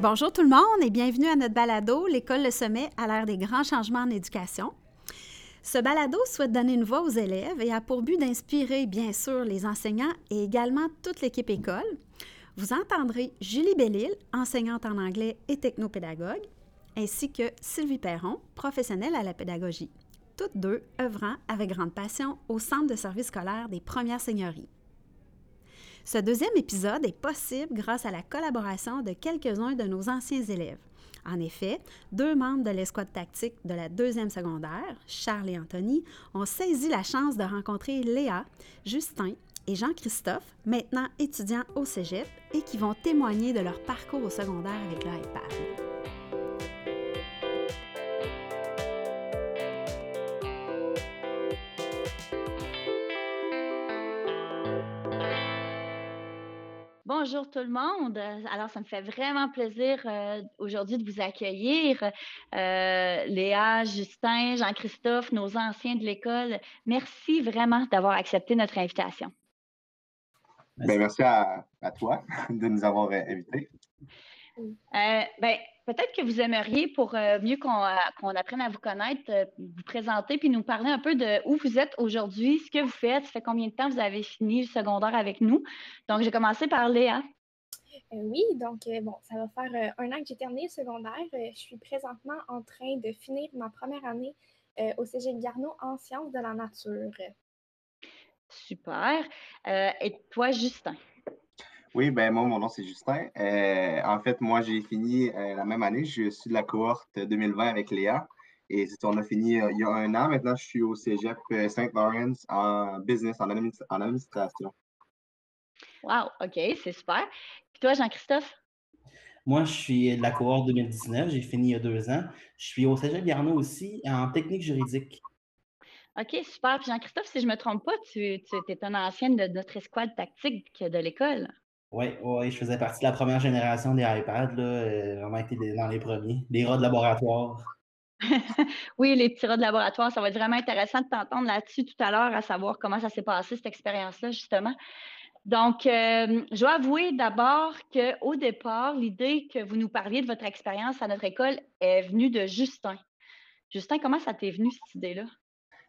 Bonjour tout le monde et bienvenue à notre balado L'école Le Sommet à l'ère des grands changements en éducation. Ce balado souhaite donner une voix aux élèves et a pour but d'inspirer bien sûr les enseignants et également toute l'équipe école. Vous entendrez Julie Bellil, enseignante en anglais et technopédagogue, ainsi que Sylvie Perron, professionnelle à la pédagogie, toutes deux œuvrant avec grande passion au Centre de services scolaires des Premières Seigneuries. Ce deuxième épisode est possible grâce à la collaboration de quelques-uns de nos anciens élèves. En effet, deux membres de l'escouade tactique de la deuxième secondaire, Charles et Anthony, ont saisi la chance de rencontrer Léa, Justin et Jean-Christophe, maintenant étudiants au Cégep, et qui vont témoigner de leur parcours au secondaire avec l'iPad. Bonjour tout le monde. Alors, ça me fait vraiment plaisir euh, aujourd'hui de vous accueillir. Euh, Léa, Justin, Jean-Christophe, nos anciens de l'école, merci vraiment d'avoir accepté notre invitation. Ben, merci à, toi de nous avoir euh, invités. ben, peut-être que vous aimeriez, pour mieux qu'on apprenne à vous connaître, vous présenter puis nous parler un peu de où vous êtes aujourd'hui, ce que vous faites, ça fait combien de temps vous avez fini le secondaire avec nous. Donc, j'ai commencé par Léa. oui, donc bon, ça va faire un an que j'ai terminé le secondaire. je suis présentement en train de finir ma première année au Cégep Garneau en sciences de la nature. Super. et toi, Justin? Oui, ben moi, mon nom, c'est Justin. Euh, en fait, moi, j'ai fini euh, la même année. Je suis de la cohorte 2020 avec Léa. Et on a fini euh, il y a un an. Maintenant, je suis au cégep Saint Lawrence en business, en, administration. Wow, OK, c'est super. Et toi, Jean-Christophe? Moi, je suis de la cohorte 2019. J'ai fini il y a deux ans. Je suis au cégep Garneau aussi en technique juridique. OK, super. Puis Jean-Christophe, si je ne me trompe pas, tu, tu es un ancien de notre escouade tactique de l'école. Oui, ouais, je faisais partie de la première génération des iPads, là, euh, vraiment été dans les premiers. Les rats de laboratoire. oui, les petits rats de laboratoire, ça va être vraiment intéressant de t'entendre là-dessus tout à l'heure, à savoir comment ça s'est passé, cette expérience-là, justement. Donc, euh, je dois avouer d'abord qu'au départ, l'idée que vous nous parliez de votre expérience à notre école est venue de Justin. Justin, comment ça t'est venu, cette idée-là?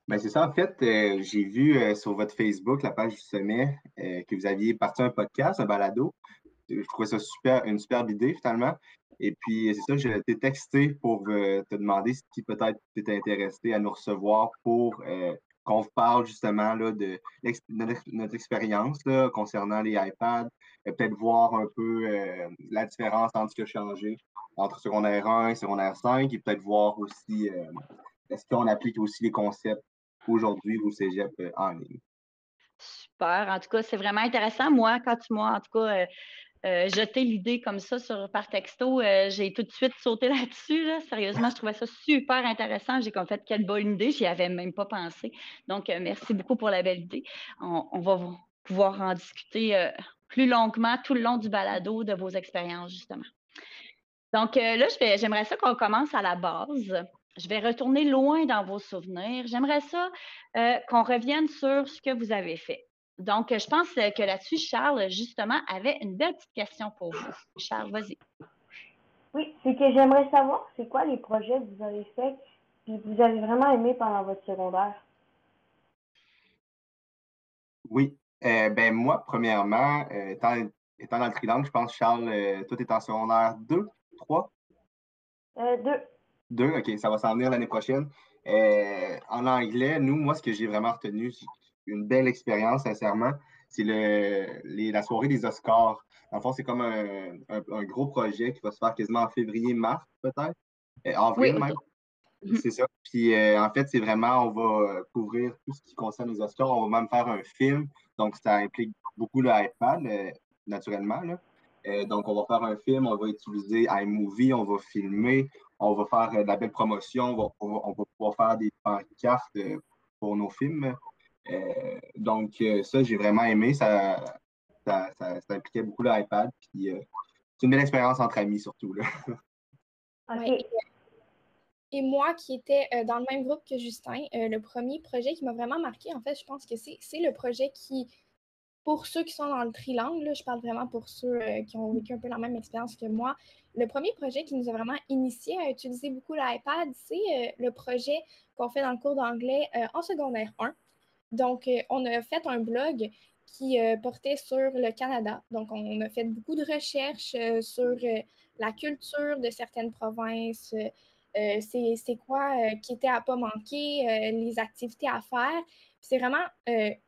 Ben, c'est ça, en fait, euh, j'ai vu euh, sur votre Facebook, la page du sommet, euh, que vous aviez parti un podcast, un balado. Je trouvais ça super, une superbe idée finalement. Et puis, c'est ça, j'ai été texté pour te demander si peut-être tu étais intéressé à nous recevoir pour qu'on vous parle justement là, de, notre expérience concernant les iPads, peut-être voir un peu la différence entre ce qui a changé entre secondaire 1 et secondaire 5, et peut-être voir aussi est-ce qu'on applique aussi les concepts aujourd'hui au cégep euh, en ligne. Super. En tout cas, c'est vraiment intéressant. Moi, quand tu m'as, en tout cas, euh, euh, jeté l'idée comme ça sur, par texto, j'ai tout de suite sauté là-dessus. Sérieusement, je trouvais ça super intéressant. J'ai comme fait quelle bonne idée. J'y avais même pas pensé. Donc, merci beaucoup pour la belle idée. On, va pouvoir en discuter plus longuement tout le long du balado de vos expériences, justement. Donc, là, j'aimerais ça qu'on commence à la base je vais retourner loin dans vos souvenirs. J'aimerais ça euh, qu'on revienne sur ce que vous avez fait. Donc, je pense que là-dessus, Charles, justement, avait une belle petite question pour vous. Charles, vas-y. Oui, c'est que j'aimerais savoir, c'est quoi les projets que vous avez faits et que vous avez vraiment aimé pendant votre secondaire? Oui. Euh, ben moi, premièrement, euh, étant, dans le trilangue, je pense, Charles, toi, tu es en secondaire 2, 3? Euh, 2. Deux, OK, ça va s'en venir l'année prochaine. Euh, en anglais, nous, moi, ce que j'ai vraiment retenu, c'est une belle expérience, sincèrement, c'est le, la soirée des Oscars. En fait, c'est comme un, un, gros projet qui va se faire quasiment en février, mars, peut-être. Euh, avril même. Mhm. C'est ça. Puis euh, en fait, c'est vraiment, on va couvrir tout ce qui concerne les Oscars. On va même faire un film. Donc, ça implique beaucoup l'iPad, naturellement. Là. donc, on va faire un film, on va utiliser iMovie, on va filmer, on va faire euh, de la belle promotion, on va, pouvoir faire des pancartes euh, pour nos films. Euh, donc, ça, j'ai vraiment aimé. Ça, ça, impliquait beaucoup l'iPad. Puis, c'est une belle expérience entre amis, surtout. Là. Et moi, qui étais dans le même groupe que Justin, le premier projet qui m'a vraiment marqué, en fait, je pense que c'est le projet qui pour ceux qui sont dans le trilangue, là, je parle vraiment pour ceux euh, qui ont vécu un peu la même expérience que moi, le premier projet qui nous a vraiment initié à utiliser beaucoup l'iPad, c'est euh, le projet qu'on fait dans le cours d'anglais euh, en secondaire 1. Donc, on a fait un blog qui portait sur le Canada. Donc, on a fait beaucoup de recherches sur la culture de certaines provinces, c'est quoi qui était à pas manquer, les activités à faire. C'est vraiment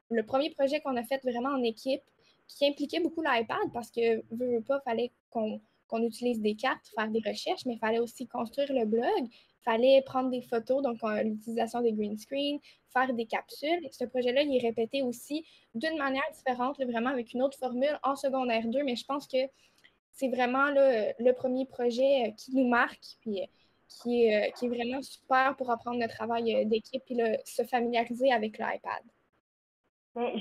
le premier projet qu'on a fait vraiment en équipe qui impliquait beaucoup l'iPad parce que, veux, pas, fallait qu'on utilise des cartes, faire des recherches, mais il fallait aussi construire le blog, fallait prendre des photos, donc l'utilisation des green screen, faire des capsules. ce projet-là, il est répété aussi d'une manière différente, vraiment avec une autre formule en secondaire 2, mais je pense que c'est vraiment le premier projet qui nous marque, puis qui est, qui est vraiment super pour apprendre le travail d'équipe et se familiariser avec l'iPad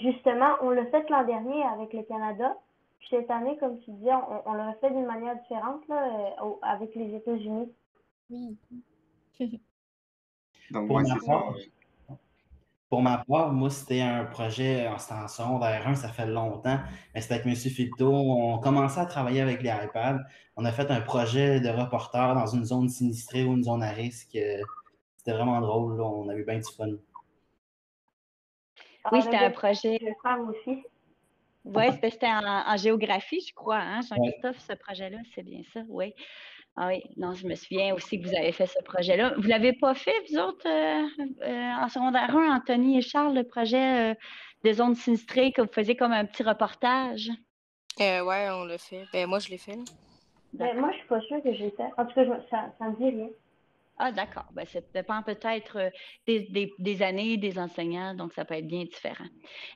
justement, on l'a fait l'an dernier avec le Canada. Puis cette année, comme tu disais, on, l'a fait d'une manière différente là, euh, avec les États-Unis. Oui. Donc, moi, c'est ça. Pour ma part, moi, c'était un projet en secondaire d'air 1, ça fait longtemps, mais c'était avec M. Filto. On commençait à travailler avec les iPads. On a fait un projet de reporter dans une zone sinistrée ou une zone à risque. C'était vraiment drôle. On a eu bien du fun. Oui, c'était un projet. aussi. Oui, c'était en, géographie, je crois, hein, Jean-Christophe, ce projet-là, c'est bien ça, oui. Ah oui, non, je me souviens aussi que vous avez fait ce projet-là. Vous ne l'avez pas fait, vous autres, euh, euh, en secondaire 1, Anthony et Charles, le projet euh, des zones sinistrées, que vous faisiez comme un petit reportage? Euh, oui, on l'a fait. Ben, moi, je l'ai fait. Ben, moi, je suis pas sûre que j'ai fait. En tout cas, ça ne me dit rien. Ah, d'accord. Ben, ça dépend peut-être euh, des, années, des enseignants, donc ça peut être bien différent.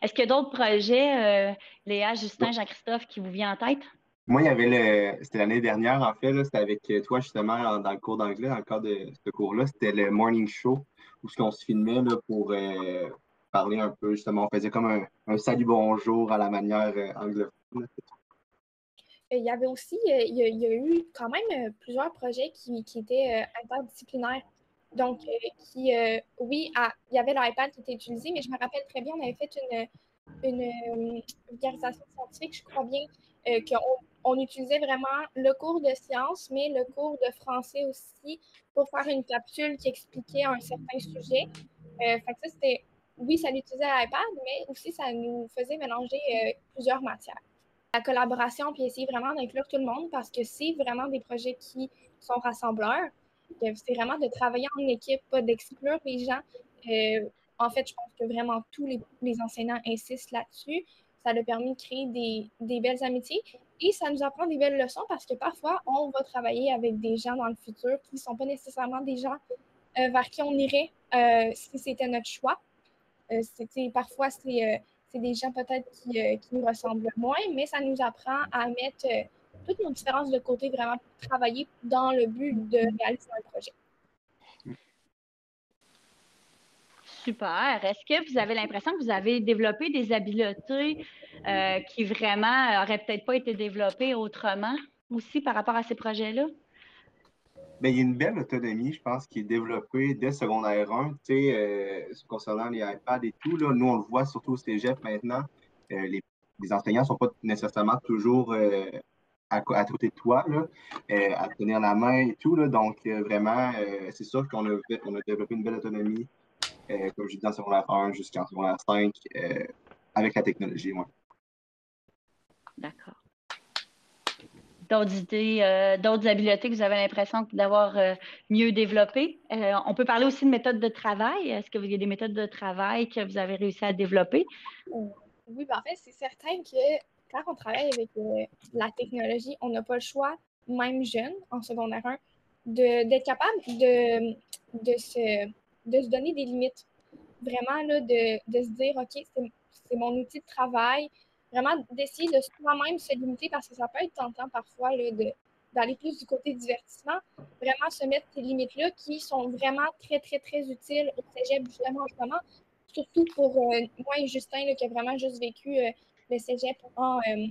Est-ce qu'il y a d'autres projets, euh, Léa, Justin, Jean-Christophe, qui vous vient en tête? Moi, il y avait le. C'était l'année dernière, en fait, c'était avec toi, justement, dans le cours d'anglais, dans le cadre de ce cours-là. C'était le morning show, où on se filmait là, pour euh, parler un peu, justement. On faisait comme un, salut bonjour à la manière anglophone. Euh, il y avait aussi, euh, il y a, eu quand même euh, plusieurs projets qui, étaient interdisciplinaires. Donc, qui, oui, il y avait l'iPad qui était utilisé, mais je me rappelle très bien, on avait fait une, vulgarisation scientifique, je crois bien, qu'on on utilisait vraiment le cours de sciences, mais le cours de français aussi pour faire une capsule qui expliquait un certain sujet. fait que ça, c'était, oui, ça l'utilisait l'iPad, mais aussi ça nous faisait mélanger plusieurs matières la collaboration, puis essayer vraiment d'inclure tout le monde parce que c'est vraiment des projets qui sont rassembleurs. C'est vraiment de travailler en équipe, pas d'exclure les gens. Euh, en fait, je pense que vraiment tous les, enseignants insistent là-dessus. Ça a permis de créer des, belles amitiés et ça nous apprend des belles leçons parce que parfois, on va travailler avec des gens dans le futur qui ne sont pas nécessairement des gens euh, vers qui on irait euh, si c'était notre choix. parfois, c'est c'est des gens peut-être euh, qui, nous ressemblent moins, mais ça nous apprend à mettre euh, toutes nos différences de côté, vraiment travailler dans le but de réaliser un projet. Super. Est-ce que vous avez l'impression que vous avez développé des habiletés euh, qui vraiment n'auraient peut-être pas été développées autrement aussi par rapport à ces projets-là? Ben, il y a une belle autonomie, je pense, qui est développée dès secondaire 1, euh, concernant les iPads et tout. Là, nous, on le voit surtout au cégep maintenant. Euh, les, enseignants ne sont pas nécessairement toujours euh, à, côté de toi, là, à tenir la main et tout. Là, donc, vraiment, c'est sûr qu'on a, on a développé une belle autonomie, comme je dis, en secondaire 1 jusqu'en secondaire 5, avec la technologie. Ouais. D'accord d'autres idées, euh, d'autres habiletés que vous avez l'impression d'avoir euh, mieux développées. Euh, on peut parler aussi de méthodes de travail. Est-ce qu'il y a des méthodes de travail que vous avez réussi à développer? Oui, ben en fait, c'est certain que quand on travaille avec la technologie, on n'a pas le choix, même jeune, en secondaire 1, d'être capable de, se, donner des limites. Vraiment, là, de se dire, OK, c'est mon outil de travail, vraiment d'essayer de soi-même se limiter parce que ça peut être tentant parfois d'aller plus du côté divertissement, vraiment se mettre ces limites-là qui sont vraiment très, très, très utiles au cégep justement en ce moment, surtout pour euh, moi et Justin qui a vraiment juste vécu euh, le cégep en, euh,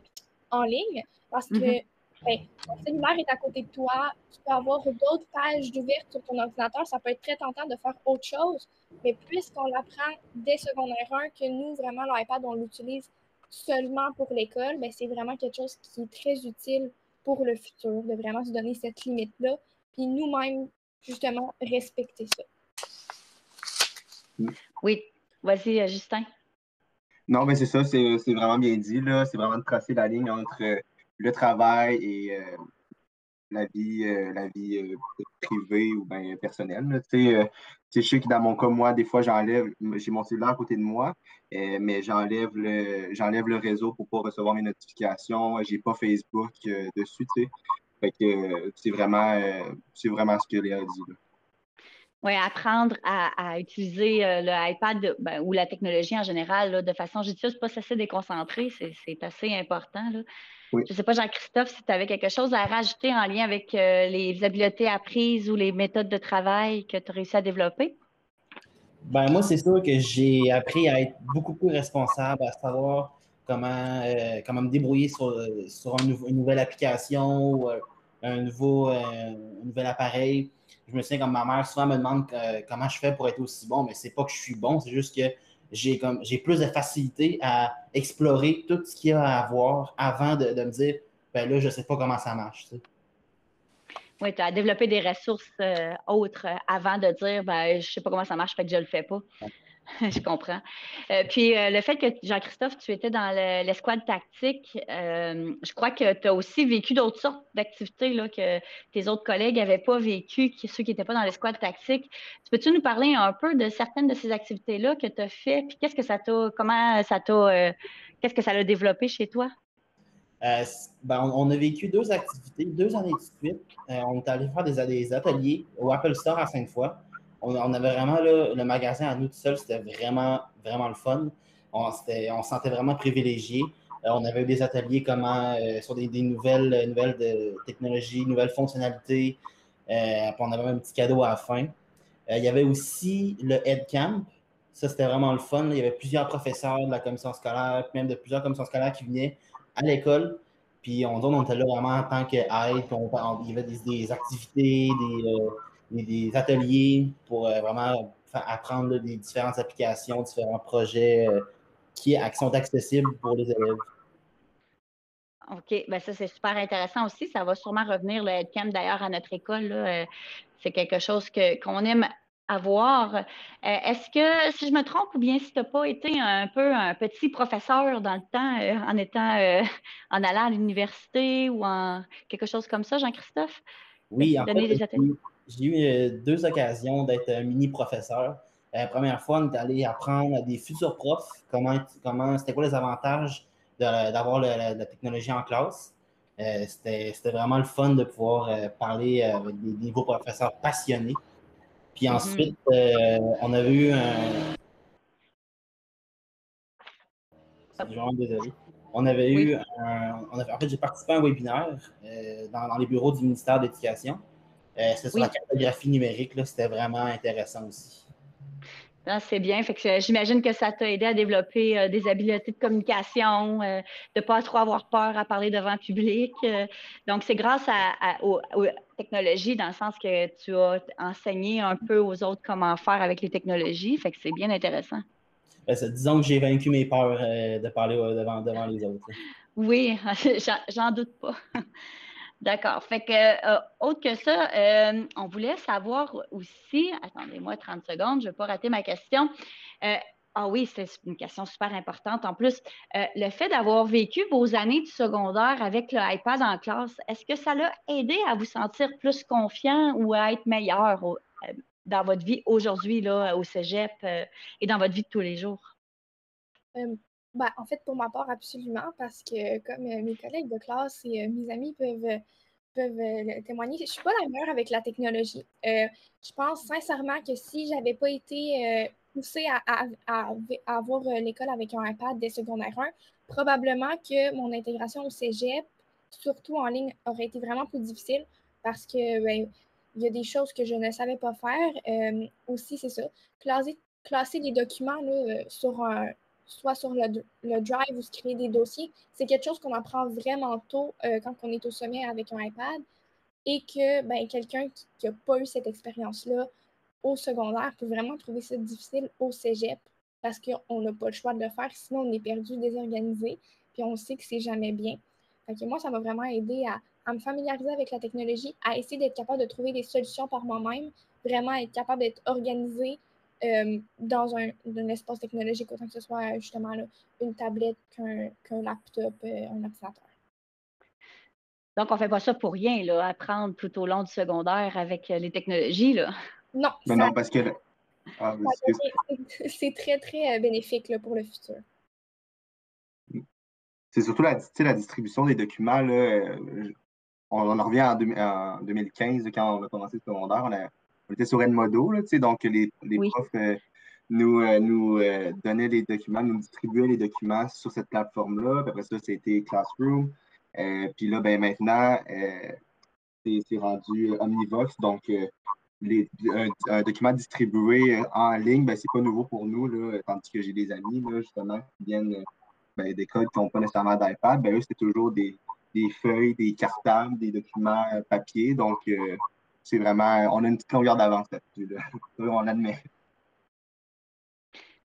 en ligne. Parce que mm-hmm. ben, ton cellulaire est à côté de toi, tu peux avoir d'autres pages d'ouverture sur ton ordinateur, ça peut être très tentant de faire autre chose, mais puisqu'on l'apprend dès secondaire 1, que nous, vraiment, l'iPad, on l'utilise seulement pour l'école, mais c'est vraiment quelque chose qui est très utile pour le futur, de vraiment se donner cette limite-là, puis nous-mêmes, justement, respecter ça. Oui, vas-y, euh, Justin. Non, mais c'est ça, c'est vraiment bien dit. C'est vraiment de tracer la ligne entre euh, le travail et euh, la vie, la vie privée ou bien personnelle. Tu sais, je sais que dans mon cas, moi, des fois, j'enlève, j'ai mon cellulaire à côté de moi, mais j'enlève le, j'enlève le réseau pour pas recevoir mes notifications. J'ai pas Facebook dessus, tu sais. C'est vraiment, c'est vraiment ce que Léa dit. Oui, apprendre à, utiliser euh, le iPad ben, ou la technologie en général de façon judicieuse, pas cesser de déconcentrer, c'est assez important. Je ne sais pas, Jean-Christophe, si tu avais quelque chose à rajouter en lien avec euh, les habiletés apprises ou les méthodes de travail que tu as réussi à développer? Ben, moi, c'est sûr que j'ai appris à être beaucoup plus responsable, à savoir comment, euh, comment me débrouiller sur, sur une nouvelle application ou un, nouveau, un nouvel appareil je me souviens comme ma mère souvent me demande comment je fais pour être aussi bon, mais c'est pas que je suis bon, c'est juste que j'ai comme j'ai plus de facilité à explorer tout ce qu'il y a à avoir avant de, me dire ben là, je sais pas comment ça marche. Oui, tu as développé des ressources euh, autres avant de dire ben je sais pas comment ça marche, fait que je le fais pas. je comprends. Euh, puis euh, le fait que, Jean-Christophe, tu étais dans l'escouade tactique, euh, je crois que tu as aussi vécu d'autres sortes d'activités que tes autres collègues n'avaient pas vécu, ceux qui n'étaient pas dans l'escouade tactique. Peux-tu nous parler un peu de certaines de ces activités-là que tu as fait, puis qu'est-ce que ça t'a, comment ça t'a, qu'est-ce que ça développé chez toi? Ben, on, a vécu deux activités, deux années de suite. on est allé faire des, des ateliers au Apple Store à Sainte-Foy on, avait vraiment le magasin à nous tout seuls, c'était vraiment, vraiment le fun. On, se sentait vraiment privilégié. Euh, on avait eu des ateliers comment, euh, sur des, nouvelles, technologies, nouvelles fonctionnalités. Euh, on avait un petit cadeau à la fin. il y avait aussi le Camp. Ça, c'était vraiment le fun. Il y avait plusieurs professeurs de la commission scolaire, même de plusieurs commissions scolaires qui venaient à l'école. Puis on, on était là vraiment en tant qu'aide. Il y avait des, activités, des, des, ateliers pour euh, vraiment apprendre des différentes applications, différents projets euh, qui, sont accessibles pour les élèves. OK, ben ça c'est super intéressant aussi. Ça va sûrement revenir le Headcamp d'ailleurs à notre école. Euh, c'est quelque chose qu'on aime avoir. Est-ce que, si je me trompe, ou bien si tu n'as pas été un peu un petit professeur dans le temps, en étant en allant à l'université ou en quelque chose comme ça, Jean-Christophe? Oui, en fait, des ateliers? J'ai eu euh, deux occasions d'être un mini professeur. La première fois, on est allé apprendre à des futurs profs comment, comment c'était quoi les avantages d'avoir la, technologie en classe. Euh, c'était vraiment le fun de pouvoir euh, parler avec des nouveaux professeurs passionnés. Puis mm-hmm. ensuite, on a eu un. Désolé. On avait eu un. en fait, j'ai participé à un webinaire dans, les bureaux du ministère de l'Éducation. Euh, c'est sur la cartographie numérique, c'était vraiment intéressant aussi. Ah, c'est bien. j'imagine que ça t'a aidé à développer euh, des habiletés de communication, euh, de ne pas trop avoir peur à parler devant le public. donc, c'est grâce à, aux, technologies, dans le sens que tu as enseigné un peu aux autres comment faire avec les technologies. Fait que c'est bien intéressant. Ben, disons que j'ai vaincu mes peurs de parler devant, devant les autres. Oui, j'en doute pas. D'accord. Fait que, euh, autre que ça, euh, on voulait savoir aussi, attendez-moi 30 secondes, je ne vais pas rater ma question. Euh, ah oui, c'est une question super importante. En plus, le fait d'avoir vécu vos années du secondaire avec le iPad en classe, est-ce que ça l'a aidé à vous sentir plus confiant ou à être meilleur dans votre vie aujourd'hui, là, au cégep et dans votre vie de tous les jours? Ben, en fait, pour ma part, absolument, parce que comme euh, mes collègues de classe et euh, mes amis peuvent, euh, peuvent témoigner, je ne suis pas la meilleure avec la technologie. je pense sincèrement que si je n'avais pas été poussée à, avoir l'école avec un iPad dès secondaire 1, probablement que mon intégration au cégep, surtout en ligne, aurait été vraiment plus difficile parce que ben, il y a des choses que je ne savais pas faire. aussi, c'est ça, classer, classer les documents là, sur un soit sur le, drive ou se créer des dossiers, c'est quelque chose qu'on apprend vraiment tôt euh, quand on est au sommet avec un iPad et que ben, quelqu'un qui n'a pas eu cette expérience-là au secondaire peut vraiment trouver ça difficile au cégep parce qu'on n'a pas le choix de le faire, sinon on est perdu, désorganisé, puis on sait que c'est jamais bien. Fait moi, ça m'a vraiment aidé à, à, me familiariser avec la technologie, à essayer d'être capable de trouver des solutions par moi-même, vraiment être capable d'être organisé euh, dans un, un, espace technologique, autant que ce soit justement là, une tablette qu'un laptop, euh, un ordinateur. Donc, on ne fait pas ça pour rien, là, apprendre tout au long du secondaire avec les technologies. Là. Non. Mais non, parce que ah, c'est très, très euh, bénéfique là, pour le futur. C'est surtout la, la, distribution des documents. Là, euh, on, en revient en, en, 2015, quand on a commencé le secondaire. On, était sur Edmodo, là, donc les, les profs euh, nous, nous donnaient les documents, nous distribuaient les documents sur cette plateforme-là. Après ça, c'était Classroom. puis là, ben, maintenant, c'est rendu Omnivox. Donc, un, document distribué en ligne, ben, c'est pas nouveau pour nous, là, tandis que j'ai des amis, là, justement, qui viennent ben, d'écoles qui n'ont pas nécessairement d'iPad, ben, eux, c'est toujours des, des, feuilles, des cartables, des documents euh, papier. Donc, euh, c'est vraiment, on a une petite longueur d'avance là-dessus, on admet.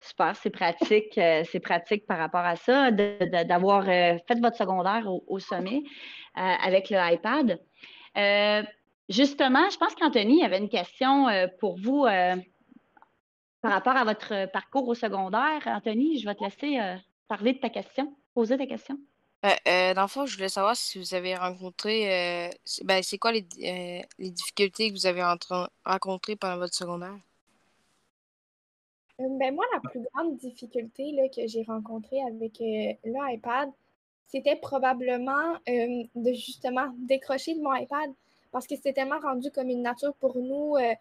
Super, c'est pratique, euh, c'est pratique par rapport à ça, d'avoir fait votre secondaire au, sommet avec le iPad. Justement, je pense qu'Anthony avait une question euh, pour vous euh, par rapport à votre parcours au secondaire. Anthony, je vais te laisser euh, parler de ta question, poser ta question. Dans le fond, je voulais savoir si vous avez rencontré, ben, c'est quoi les, les, difficultés que vous avez rencontrées pendant votre secondaire? Ben, moi, la plus grande difficulté là, que j'ai rencontrée avec l'iPad, c'était probablement de justement décrocher de mon iPad parce que c'était tellement rendu comme une nature pour nous euh,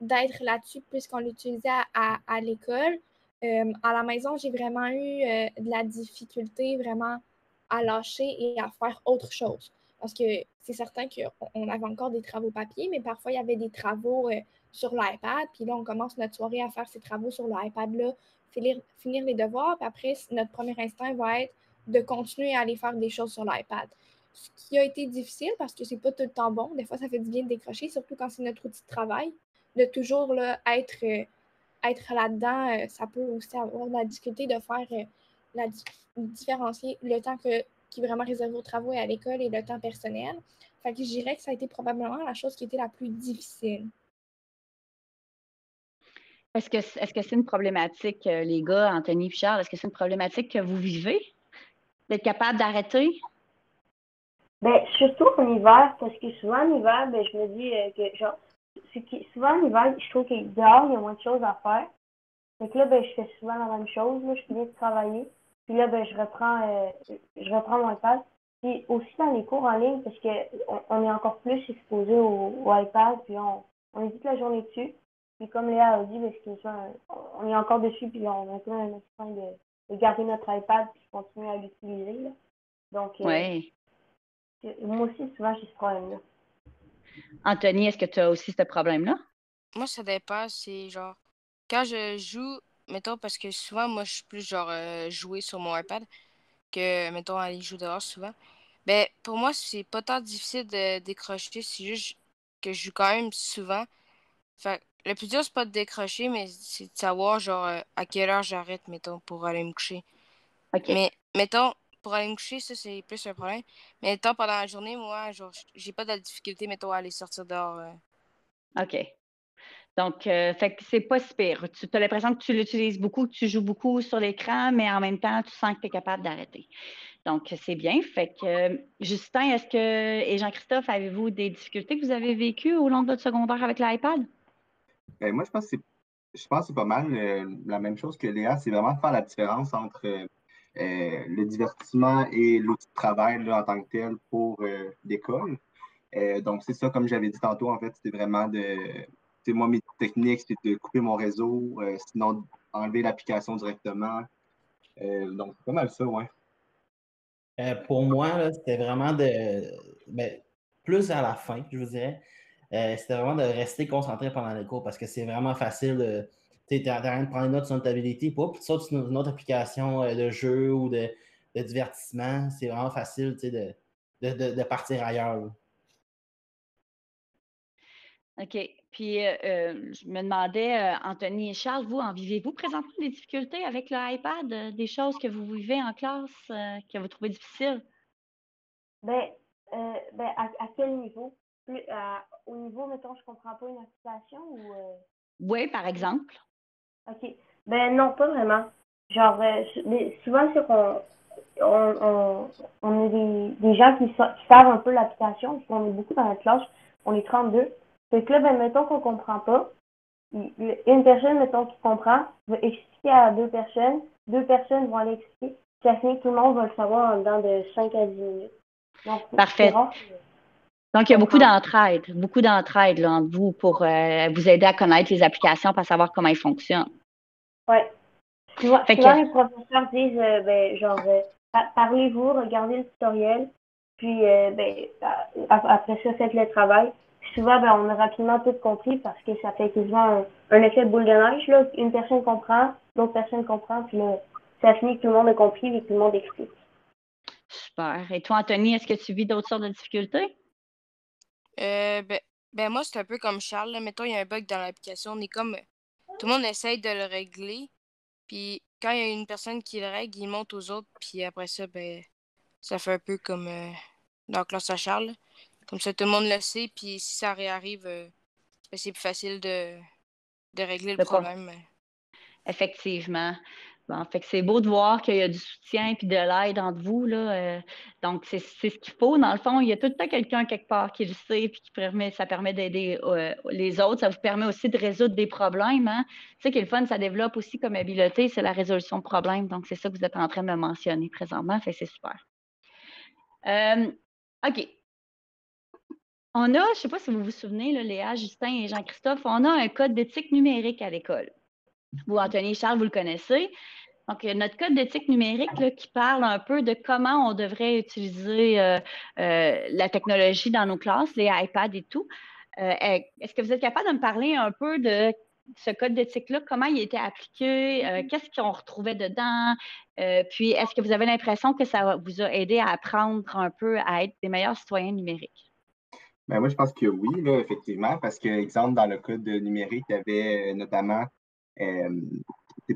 d'être là-dessus puisqu'on l'utilisait à, l'école. Euh, à la maison, j'ai vraiment eu euh, de la difficulté vraiment à lâcher et à faire autre chose. Parce que c'est certain qu'on avait encore des travaux papier, mais parfois il y avait des travaux sur l'iPad. Puis là, on commence notre soirée à faire ces travaux sur l'iPad-là, finir, finir les devoirs. Puis après, notre premier instinct va être de continuer à aller faire des choses sur l'iPad ce qui a été difficile parce que c'est pas tout le temps bon. Des fois, ça fait du bien de décrocher, surtout quand c'est notre outil de travail. De toujours là, être, euh, être là-dedans, euh, ça peut aussi avoir de la difficulté de faire euh, la différencier le temps que, qui est vraiment réservé aux travaux et à l'école et le temps personnel. Fait que je dirais que ça a été probablement la chose qui était la plus difficile. Est-ce que c'est -ce c'est une problématique, les gars, Anthony et Charles, est-ce que c'est une problématique que vous vivez? D'être capable d'arrêter? Ben, surtout en hiver, parce que souvent en hiver, ben, je me dis euh, que, genre, souvent en hiver, je trouve que dehors, il y a moins de choses à faire. Donc là, ben, je fais souvent la même chose, là, je finis de travailler. Puis là, ben, je reprends, euh, je reprends mon iPad. Puis aussi dans les cours en ligne, parce que on, est encore plus exposé au, iPad, puis on, on est toute la journée dessus. Puis comme Léa a dit, parce que, on est encore dessus, puis on a un un de, de garder notre iPad, puis continuer à l'utiliser. Donc, euh, moi aussi, souvent, j'ai ce problème-là. Anthony, est-ce que tu as aussi ce problème-là? Moi, ça dépend. C'est genre, quand je joue, mettons, parce que souvent, moi, je suis plus genre euh, jouer sur mon iPad que, mettons, aller jouer dehors souvent. Ben, pour moi, c'est pas tant difficile de décrocher, c'est juste que je joue quand même souvent. Fait le plus dur, c'est pas de décrocher, mais c'est de savoir, genre, euh, à quelle heure j'arrête, mettons, pour aller me coucher. OK. Mais, mettons, pour aller me coucher, ça, c'est plus un problème. Mais étant pendant la journée, moi, genre, j'ai pas de difficulté, mettons, à aller sortir dehors. Euh. OK. Donc, euh, c'est pas si pire. Tu as l'impression que tu l'utilises beaucoup, que tu joues beaucoup sur l'écran, mais en même temps, tu sens que tu es capable d'arrêter. Donc, c'est bien. Fait que, Justin, est-ce que, et Jean-Christophe, avez-vous des difficultés que vous avez vécues au long de votre secondaire avec l'iPad? Ben, moi, je pense que c'est pas mal euh, la même chose que Léa, c'est vraiment de faire la différence entre euh, le divertissement et l'outil de travail en tant que tel pour euh, l'école. Euh, donc, c'est ça, comme j'avais dit tantôt, en fait, c'était vraiment de. Moi, mes techniques, c'est de couper mon réseau, sinon enlever l'application directement. donc, c'est pas mal ça, ouais. pour moi, c'était vraiment de. Ben, plus à la fin, je vous dirais. c'était vraiment de rester concentré pendant les cours parce que c'est vraiment facile de tu es en de prendre une note sur une puis tu une autre application euh, de jeu ou de, divertissement. C'est vraiment facile de, de, partir ailleurs. OK. Puis, euh, euh, je me demandais, euh, Anthony et Charles, vous, en vivez-vous présentement des difficultés avec le iPad, des choses que vous vivez en classe, que vous trouvez difficiles? Ben, ben à, quel niveau? au niveau, mettons, je comprends pas une application ou. Oui, par exemple. OK. Ben non, pas vraiment. Genre, souvent, c'est qu'on on, on, est des, des gens qui, savent un peu l'application, on est beaucoup dans la classe, on est 32. Fait que là, ben, mettons qu'on comprend pas. Une personne, mettons, qui comprend, va expliquer à deux personnes. Deux personnes vont aller expliquer. Ça finit que tout le monde va le savoir en dedans de 5 à 10 minutes. Parfait. Donc, il y a beaucoup d'entraide, beaucoup d'entraide entre vous pour euh, vous aider à connaître les applications, pour savoir comment elles fonctionnent. Oui. Souvent, les professeurs disent, euh, ben, genre, euh, parlez-vous, regardez le tutoriel, puis ben, après ça, faites le travail souvent, ben, on a rapidement tout compris parce que ça fait quasiment un, effet boule de neige. Là. Une personne comprend, l'autre personne comprend, puis là, ça finit que tout le monde a compris et que tout le monde explique. Super. Et toi, Anthony, est-ce que tu vis d'autres sortes de difficultés? Euh, ben, ben, moi, c'est un peu comme Charles. Mettons, il y a un bug dans l'application. On est comme. Tout le monde essaye de le régler. Puis quand il y a une personne qui le règle, il monte aux autres. Puis après ça, ben, ça fait un peu comme euh, dans la classe à Charles. Comme ça, tout le monde le sait, puis si ça réarrive, euh, ben, c'est plus facile de, de régler le, problème. Effectivement. Bon, fait que c'est beau de voir qu'il y a du soutien et de l'aide entre vous. Là, euh, donc, c'est ce qu'il faut. Dans le fond, il y a tout le temps quelqu'un quelque part qui le sait puis qui permet, ça permet d'aider euh, les autres. Ça vous permet aussi de résoudre des problèmes. Hein? Tu sais, que le fun, ça développe aussi comme habileté, c'est la résolution de problèmes. Donc, c'est ça que vous êtes en train de me mentionner présentement. Fait c'est super. OK. On a, je ne sais pas si vous vous souvenez, là, Léa, Justin et Jean-Christophe, on a un code d'éthique numérique à l'école. Vous, Anthony et Charles, vous le connaissez. Donc, notre code d'éthique numérique qui parle un peu de comment on devrait utiliser euh, euh, la technologie dans nos classes, les iPads et tout. Euh, est-ce que vous êtes capable de me parler un peu de ce code d'éthique-là, comment il a été appliqué, qu'est-ce qu'on retrouvait dedans, puis est-ce que vous avez l'impression que ça vous a aidé à apprendre un peu à être des meilleurs citoyens numériques? Ben, moi, je pense que oui, effectivement, parce que, exemple, dans le code numérique, il y avait euh, notamment euh,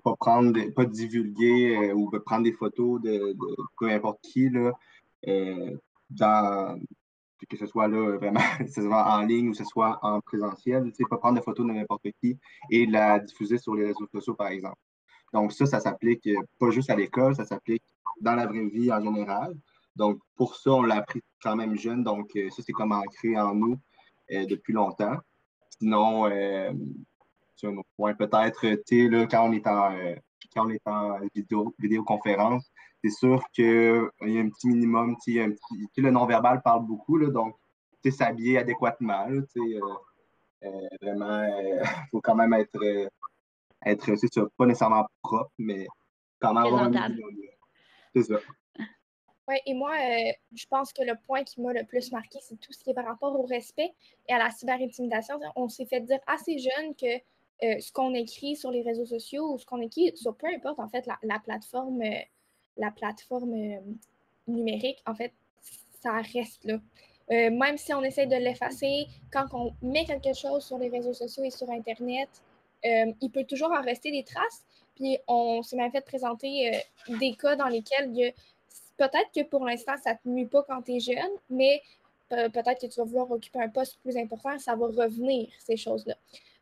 pas prendre, pas divulguer euh, ou prendre des photos de, peu importe qui, là, dans, que ce soit là, vraiment, soit en ligne ou ce soit en présentiel, tu sais, pas prendre de photos de n'importe qui et la diffuser sur les réseaux sociaux, par exemple. Donc, ça, ça s'applique pas juste à l'école, ça s'applique dans la vraie vie en général. Donc, pour ça, on l'a appris quand même jeune. Donc, euh, ça, c'est comme ancré en nous euh, depuis longtemps. Sinon, euh, sur un autre point, peut-être, tu sais, quand on est en, quand on est en vidéo, vidéoconférence, c'est sûr qu'il y a un petit minimum, tu sais, le non-verbal parle beaucoup, là, donc, s'habiller adéquatement, tu sais, vraiment, il faut quand même être, être c'est pas nécessairement propre, mais quand même avoir un C'est ça. Oui, et moi, euh, je pense que le point qui m'a le plus marqué, c'est tout ce qui est par rapport au respect et à la cyberintimidation. On s'est fait dire assez jeune que euh, ce qu'on écrit sur les réseaux sociaux ou ce qu'on écrit sur peu importe, en fait, la, plateforme, euh, la plateforme numérique, en fait, ça reste là. même si on essaie de l'effacer, quand on met quelque chose sur les réseaux sociaux et sur Internet, il peut toujours en rester des traces. Puis on s'est même fait présenter des cas dans lesquels il y a peut-être que pour l'instant, ça ne te nuit pas quand tu es jeune, mais peut-être que tu vas vouloir occuper un poste plus important, ça va revenir, ces choses-là.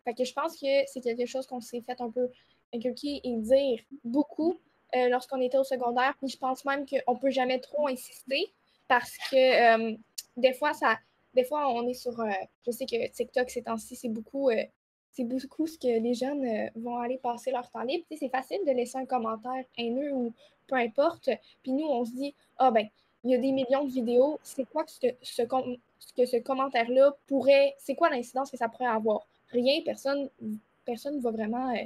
Fait que je pense que c'est quelque chose qu'on s'est fait un peu inculquer et dire beaucoup euh, lorsqu'on était au secondaire. Puis je pense même qu'on ne peut jamais trop insister parce que euh, des fois, ça. Des fois, on est sur. Euh, je sais que TikTok, ces temps-ci, c'est beaucoup c'est beaucoup ce que les jeunes vont aller passer leur temps libre. c'est facile de laisser un commentaire haineux ou peu importe. Puis nous, on se dit, ah ben, il y a des millions de vidéos, c'est quoi que ce, ce, que ce commentaire-là pourrait, c'est quoi l'incidence que ça pourrait avoir? Rien, personne personne va vraiment, euh,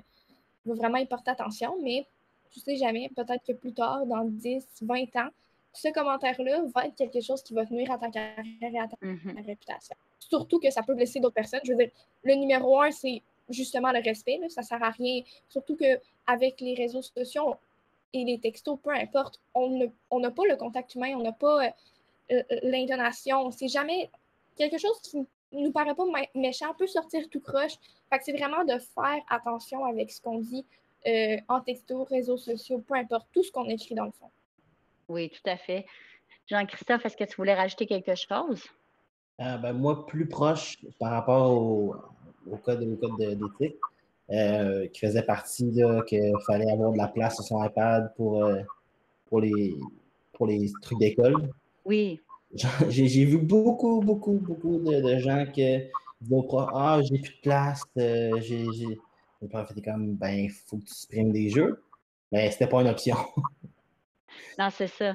va vraiment y porter attention, mais tu sais jamais, peut-être que plus tard, dans 10, 20 ans, ce commentaire-là va être quelque chose qui va tenir à ta carrière et à ta, mm-hmm. réputation. Surtout que ça peut blesser d'autres personnes. Je veux dire, le numéro un, c'est justement le respect. Ça ne sert à rien. Surtout qu'avec les réseaux sociaux, et les textos, peu importe, on n'a pas le contact humain, on n'a pas euh, euh, l'intonation. C'est jamais quelque chose qui nous paraît pas méchant, peut sortir tout croche. Fait que c'est vraiment de faire attention avec ce qu'on dit euh, en texto, réseaux sociaux, peu importe, tout ce qu'on écrit dans le fond. Oui, tout à fait. Jean-Christophe, est-ce que tu voulais rajouter quelque chose? Euh, ben, moi, plus proche par rapport au, code, d'éthique, euh, qui faisait partie qu'il fallait avoir de la place sur son iPad pour, pour, les, pour les trucs d'école. Oui. J'ai vu beaucoup, beaucoup, beaucoup de, gens qui disent Ah, j'ai plus de place. Euh, j'ai, Le prof était comme Ben, il faut que tu supprimes des jeux. Mais c'était pas une option. non, c'est ça.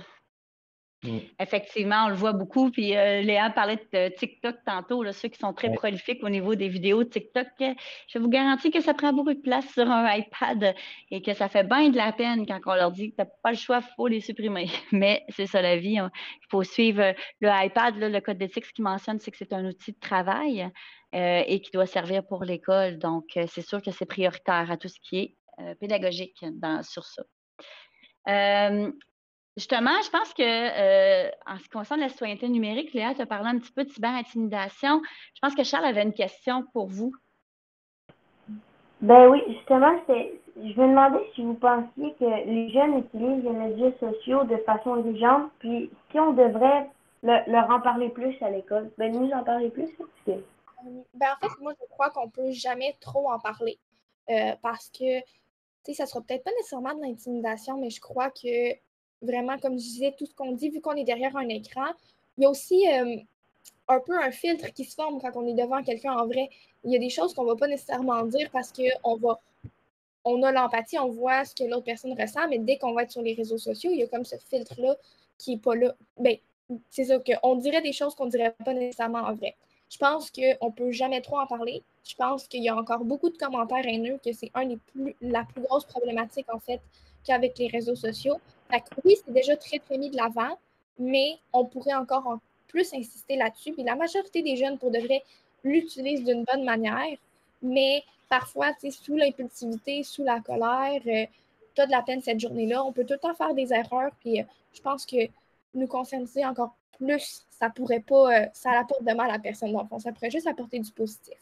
Mm. Effectivement, on le voit beaucoup. Puis euh, Léa parlait de TikTok tantôt, là, ceux qui sont très prolifiques au niveau des vidéos TikTok. Je vous garantis que ça prend beaucoup de place sur un iPad et que ça fait bien de la peine quand on leur dit que tu n'as pas le choix, il faut les supprimer. Mais c'est ça la vie. Hein. Il faut suivre le iPad. le code d'éthique, ce qu'il mentionne, c'est que c'est un outil de travail euh, et qui doit servir pour l'école. Donc, euh, c'est sûr que c'est prioritaire à tout ce qui est pédagogique dans, sur ça. Justement, je pense que euh, en ce qui concerne la citoyenneté numérique, Léa, tu as parlé un petit peu de cyber-intimidation. Je pense que Charles avait une question pour vous. Ben oui, justement, je me demandais si vous pensiez que les jeunes utilisent les médias sociaux de façon intelligente, puis si on devrait leur en parler plus à l'école. Ben nous en parler plus, Ben en fait, moi je crois qu'on peut jamais trop en parler. Euh, parce que, tu sais, ça sera peut-être pas nécessairement de l'intimidation, mais je crois que vraiment, comme je disais, tout ce qu'on dit, vu qu'on est derrière un écran. Il y a aussi euh, un peu un filtre qui se forme quand on est devant quelqu'un en vrai. Il y a des choses qu'on ne va pas nécessairement dire parce qu'on va on a l'empathie, on voit ce que l'autre personne ressent, mais dès qu'on va être sur les réseaux sociaux, il y a comme ce filtre-là qui n'est pas là. Ben, c'est ça qu'on dirait des choses qu'on ne dirait pas nécessairement en vrai. Je pense qu'on ne peut jamais trop en parler. Je pense qu'il y a encore beaucoup de commentaires haineux, que c'est un des plus, la plus grosse problématique, en fait, qu'avec les réseaux sociaux. Oui, c'est déjà très, très mis de l'avant, mais on pourrait encore en plus insister là-dessus. Puis la majorité des jeunes, pour de vrai, d'une bonne manière, mais parfois, sous l'impulsivité, sous la colère, euh, tu as de la peine cette journée-là. On peut tout le temps faire des erreurs, puis euh, je pense que nous conscientiser encore plus, ça pourrait pas, euh, ça apporte de mal à personne fond. Ça pourrait juste apporter du positif.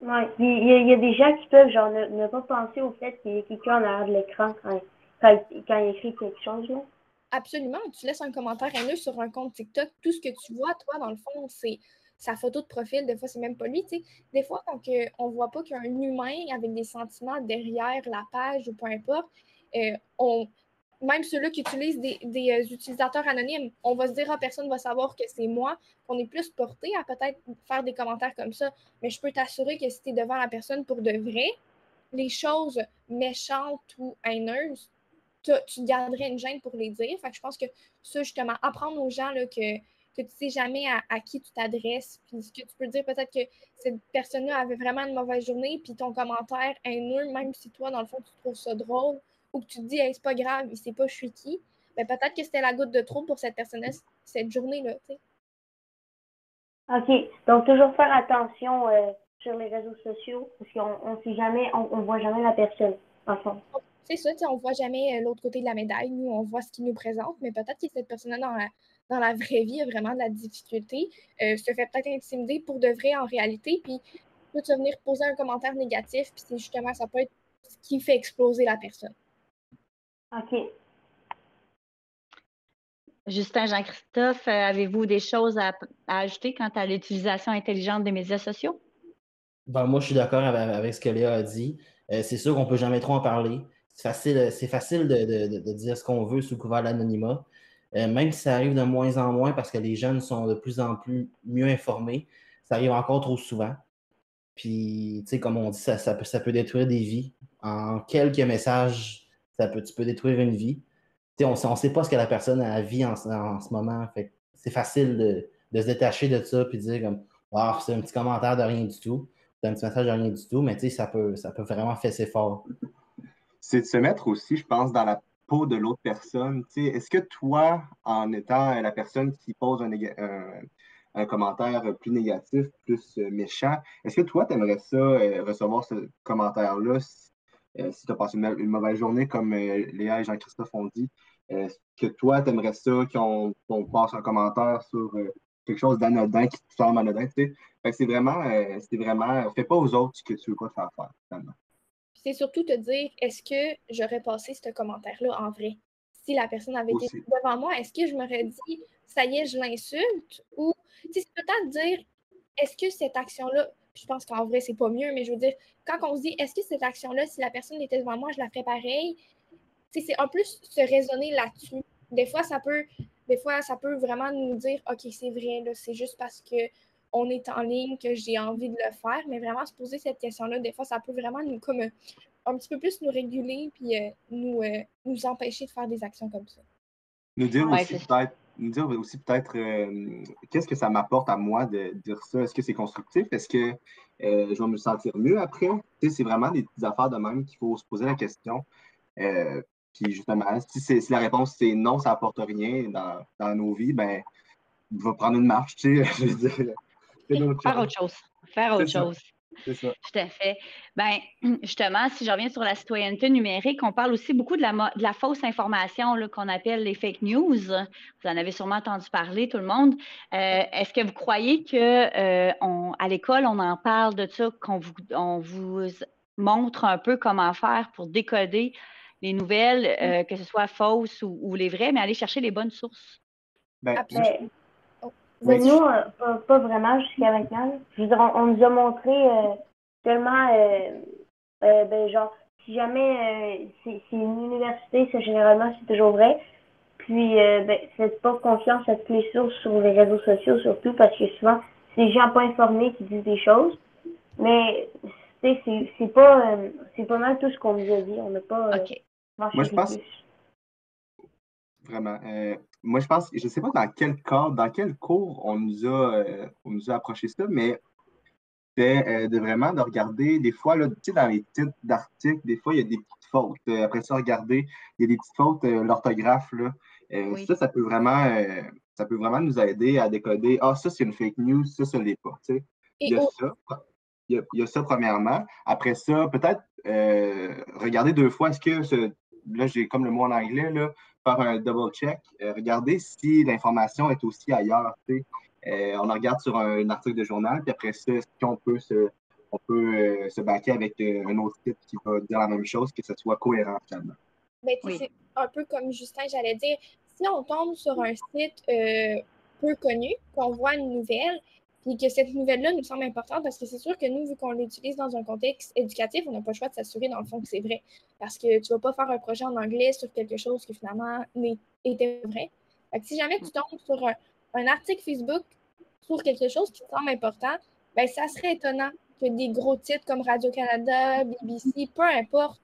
Oui, il y, a des gens qui peuvent genre ne, pas penser au fait qu'il y a quelqu'un en arrière de l'écran quand, quand, il écrit quelque chose. Là. Absolument. Tu laisses un commentaire haineux sur un compte TikTok. Tout ce que tu vois, toi, dans le fond, c'est sa photo de profil. Des fois, c'est même pas lui. Des fois, quand on ne voit pas qu'il y a un humain avec des sentiments derrière la page ou peu importe, euh, on, même ceux-là qui utilisent des, euh, utilisateurs anonymes, on va se dire, ah, personne ne va savoir que c'est moi, qu'on est plus porté à peut-être faire des commentaires comme ça. Mais je peux t'assurer que si tu es devant la personne pour de vrai, les choses méchantes ou haineuses, tu garderais une gêne pour les dire. Fait que je pense que ça, justement, apprendre aux gens là, que, que tu ne sais jamais à, à qui tu t'adresses, puis ce que tu peux dire peut-être que cette personne-là avait vraiment une mauvaise journée, puis ton commentaire haineux, même si toi, dans le fond, tu trouves ça drôle, ou que tu te dis, hey, c'est pas grave, il sait pas je suis qui, ben, peut-être que c'était la goutte de trop pour cette personne cette journée-là. OK. Donc, toujours faire attention euh, sur les réseaux sociaux, parce qu'on ne sait jamais, on voit jamais la personne, en fond. C'est ça, on ne voit jamais euh, l'autre côté de la médaille. Nous, on voit ce qu'il nous présente, mais peut-être que cette personne-là, dans la, dans la vraie vie, a vraiment de la difficulté, euh, se fait peut-être intimider pour de vrai en réalité, puis peut venir poser un commentaire négatif, puis c'est justement, ça peut être ce qui fait exploser la personne. OK. Justin, Jean-Christophe, euh, avez-vous des choses à, ajouter quant à l'utilisation intelligente des médias sociaux? Ben, moi, je suis d'accord avec, ce que Léa a dit. Euh, c'est sûr qu'on ne peut jamais trop en parler. C'est facile, c'est facile de, dire ce qu'on veut sous couvert de l'anonymat. Euh, même si ça arrive de moins en moins parce que les jeunes sont de plus en plus mieux informés, ça arrive encore trop souvent. Puis, tu sais, comme on dit, ça, ça, peut, ça peut détruire des vies. En quelques messages ça peut, tu peux détruire une vie. on ne sait pas ce que la personne a vie en, ce moment. c'est facile de, se détacher de ça et de dire comme ah, c'est un petit commentaire de rien du tout, c'est un petit message de rien du tout, mais ça peut, ça peut vraiment fesser fort. C'est de se mettre aussi, je pense, dans la peau de l'autre personne. Est-ce que toi, en étant la personne qui pose un, commentaire plus négatif, plus euh, méchant, est-ce que toi, tu aimerais ça, euh, recevoir ce commentaire-là euh, si tu as passé une, mauvaise journée, comme euh, Léa et Jean-Christophe ont dit, est-ce que toi, tu aimerais ça qu'on passe un commentaire sur, euh, quelque chose d'anodin qui te semble anodin, c'est vraiment, euh, c'est vraiment, fais pas aux autres ce que tu veux pas faire faire, finalement. C'est surtout te dire, est-ce que j'aurais passé ce commentaire-là en vrai? Si la personne avait été devant moi, est-ce que je m'aurais dit, ça y est, je l'insulte? Ou, c'est peut-être dire, est-ce que cette action-là, je pense qu'en vrai, c'est pas mieux, mais je veux dire, quand on se dit, est-ce que cette action-là, si la personne était devant moi, je la ferais pareil? c'est en plus se raisonner là-dessus. Des fois, ça peut, des fois, ça peut vraiment nous dire, OK, c'est vrai, c'est juste parce que on est en ligne que j'ai envie de le faire, mais vraiment se poser cette question-là, des fois, ça peut vraiment nous, comme, un petit peu plus nous réguler puis euh, nous, euh, nous empêcher de faire des actions comme ça. Nous dire aussi peut-être nous dire aussi peut-être euh, qu'est-ce que ça m'apporte à moi de dire ça? Est-ce que c'est constructif? Est-ce que euh, je vais me sentir mieux après? c'est vraiment des petites affaires de même qu'il faut se poser la question. Euh, puis justement, si, la réponse c'est non, ça n'apporte rien dans, nos vies, ben, on va prendre une marche, tu sais. Faire autre chose. Faire autre chose. C'est ça. Tout à fait. Ben, justement, si je reviens sur la citoyenneté numérique, on parle aussi beaucoup de la, de la fausse information qu'on appelle les fake news. Vous en avez sûrement entendu parler, tout le monde. Euh, est-ce que vous croyez que euh, à l'école, on en parle de ça, qu'on vous, on vous montre un peu comment faire pour décoder les nouvelles, euh, que ce soit fausses ou, les vraies, mais aller chercher les bonnes sources? Ben, mais nous, euh, pas, vraiment jusqu'à maintenant. Je veux dire, on, nous a montré euh, tellement, euh, ben, genre, si jamais c'est une université, c'est généralement, c'est toujours vrai. Puis, ben, faites pas confiance à toutes les sources sur les réseaux sociaux, surtout parce que souvent, c'est des gens pas informés qui disent des choses. Mais, c'est pas, c'est pas mal tout ce qu'on nous a dit. On n'a pas. Moi, je pense. Vraiment moi, je pense, je ne sais pas dans quel cadre, dans quel cours on nous a, euh, on nous a approché ça, mais c'est euh, de vraiment de regarder, des fois, là, tu sais, dans les titres d'articles, des fois, il y a des petites fautes. Euh, après ça, regarder, il y a des petites fautes, l'orthographe, là. Ça, ça peut vraiment, ça peut vraiment nous aider à décoder, ah, ça, c'est une fake news, ça, ça ne l'est pas, tu sais. Il y a ça. Il y a, ça, premièrement. Après ça, peut-être regarder deux fois, est-ce que ce, là, j'ai comme le mot en anglais, là, faire un double check, euh, regarder si l'information est aussi ailleurs. Euh, on regarde sur un, article de journal, puis après ça, si on peut se, on peut euh, se baquer avec un autre site qui va dire la même chose, que ce soit cohérent finalement? Ben, C'est un peu comme Justin, j'allais dire, si on tombe sur un site peu connu, qu'on voit une nouvelle, puis que cette nouvelle-là nous semble importante parce que c'est sûr que nous, vu qu'on l'utilise dans un contexte éducatif, on n'a pas le choix de s'assurer dans le fond que c'est vrai. Parce que tu ne vas pas faire un projet en anglais sur quelque chose qui finalement était vrai. Fait si jamais tu tombes sur un, article Facebook sur quelque chose qui semble important, ben ça serait étonnant que des gros titres comme Radio-Canada, BBC, peu importe,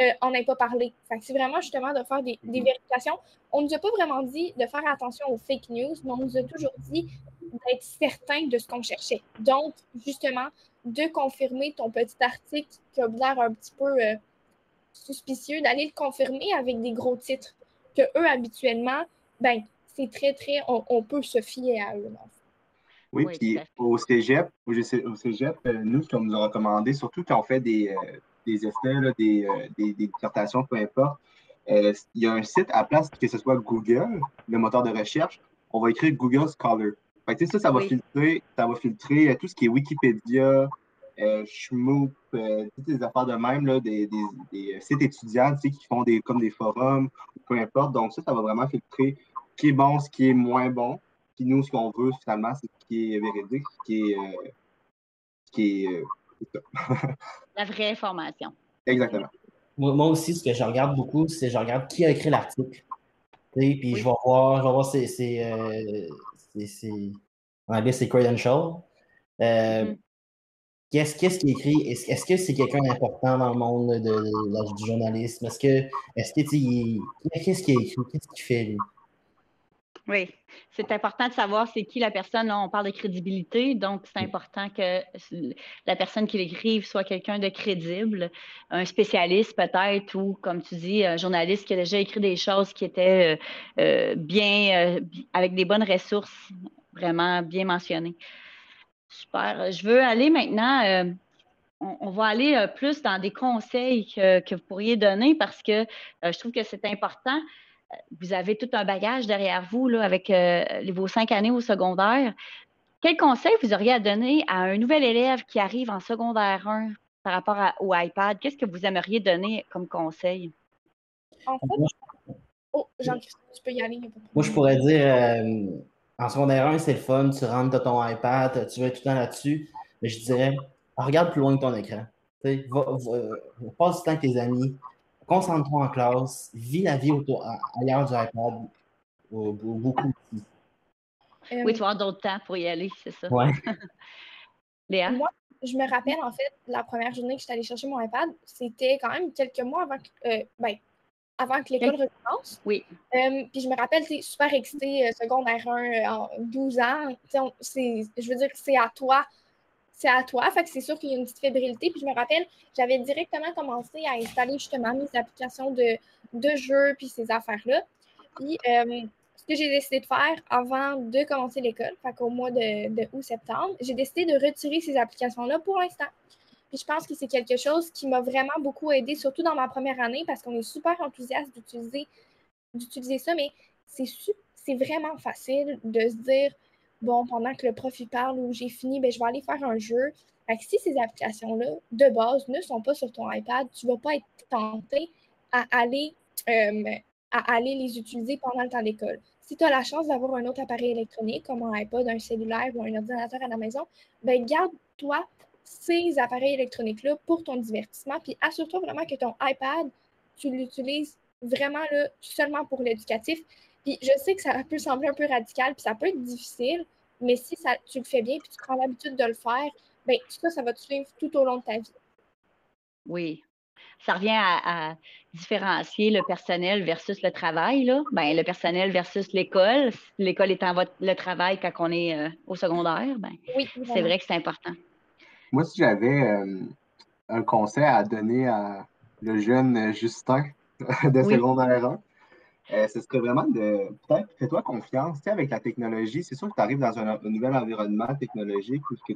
euh, on n'ait pas parlé. c'est vraiment justement de faire des, des, vérifications. On ne nous a pas vraiment dit de faire attention aux fake news, mais on nous a toujours dit d'être certain de ce qu'on cherchait. Donc, justement, de confirmer ton petit article qui a l'air un petit peu euh, suspicieux, d'aller le confirmer avec des gros titres que eux, habituellement, ben, c'est très, très, on, peut se fier à eux. Oui, puis au cégep, au cégep, euh, nous, ce qu'on nous a recommandé, surtout quand on fait des, euh, des essais, des, des, dissertations, peu importe, il y a un site à place que ce soit Google, le moteur de recherche, on va écrire Google Scholar ça, ça va, filtrer, ça va filtrer euh, tout ce qui est Wikipédia, euh, Schmoop, euh, toutes les affaires de même, là, des, des, sites étudiants qui font des, comme des forums, peu importe. Donc, ça, ça va vraiment filtrer ce qui est bon, ce qui est moins bon. Puis nous, ce qu'on veut finalement, c'est ce qui est véridique, ce qui est. ce qui est La vraie information. Exactement. Moi, aussi, ce que je regarde beaucoup, c'est je regarde qui a écrit l'article. Puis je vais voir, je vais voir c'est, c'est, en anglais, c'est credential. Euh, mm-hmm. Qu'est-ce, qu'est-ce qui est écrit? Est-ce, que c'est quelqu'un d'important dans le monde de, du journalisme? Est-ce que, est-ce que, qu'est-ce qui est écrit? Qu'est-ce qu'il fait, lui? Oui, c'est important de savoir c'est qui la personne. on parle de crédibilité, donc c'est important que la personne qui l'écrive soit quelqu'un de crédible, un spécialiste peut-être, ou comme tu dis, un journaliste qui a déjà écrit des choses qui étaient euh, euh, bien, euh, avec des bonnes ressources, vraiment bien mentionnées. Super. Je veux aller maintenant on, va aller plus dans des conseils que, que, vous pourriez donner parce que je trouve que c'est important. Vous avez tout un bagage derrière vous là, avec euh, vos cinq années au secondaire. Quel conseil vous auriez à donner à un nouvel élève qui arrive en secondaire 1 par rapport au iPad? Qu'est-ce que vous aimeriez donner comme conseil? En fait, oh, Jean-Christophe, tu peux y aller. Moi, je pourrais dire, euh, en secondaire 1, c'est le fun, tu rentres dans ton iPad, tu vas tout le temps là-dessus. Mais je dirais, regarde plus loin que ton écran. Va, passe du temps avec tes amis, concentre-toi en classe, vis la vie autour, ailleurs du iPad, beaucoup aussi. Euh, oui, tu vas avoir d'autres temps pour y aller, c'est ça. Ouais. Léa? Moi, je me rappelle, en fait, la première journée que j'étais allée chercher mon iPad, c'était quand même quelques mois avant que, euh, ben, avant que l'école recommence. Oui. Euh, puis je me rappelle, tu super excitée, secondaire 1, en 12 ans. je veux dire, c'est à toi c'est à toi. Fait que c'est sûr qu'il y a une petite fébrilité. Puis je me rappelle, j'avais directement commencé à installer justement mes applications de, de jeux puis ces affaires-là. Puis euh, ce que j'ai décidé de faire avant de commencer l'école, fait qu'au mois de, de août-septembre, j'ai décidé de retirer ces applications-là pour l'instant. Puis je pense que c'est quelque chose qui m'a vraiment beaucoup aidé, surtout dans ma première année, parce qu'on est super enthousiaste d'utiliser, d'utiliser ça, mais c'est, c'est vraiment facile de se dire bon, pendant que le prof y parle ou j'ai fini, ben, je vais aller faire un jeu. Si ces applications-là, de base, ne sont pas sur ton iPad, tu ne vas pas être tenté à aller, euh, à aller les utiliser pendant le temps d'école. Si tu as la chance d'avoir un autre appareil électronique, comme un iPod, un cellulaire ou un ordinateur à la maison, ben garde-toi ces appareils électroniques-là pour ton divertissement, puis assure-toi vraiment que ton iPad, tu l'utilises vraiment seulement pour l'éducatif. Puis je sais que ça peut sembler un peu radical, puis ça peut être difficile, mais si ça, tu le fais bien, puis tu prends l'habitude de le faire, bien, ça, ça va te suivre tout au long de ta vie. Oui. Ça revient à, différencier le personnel versus le travail. Là. Ben, le personnel versus l'école. L'école étant le travail quand on est euh, au secondaire, ben, oui, c'est vrai que c'est important. Moi, si j'avais euh, un conseil à donner à le jeune Justin de secondaire 1, euh, ce serait vraiment de peut-être fais-toi confiance. Avec la technologie, c'est sûr que tu arrives dans un, nouvel environnement technologique où que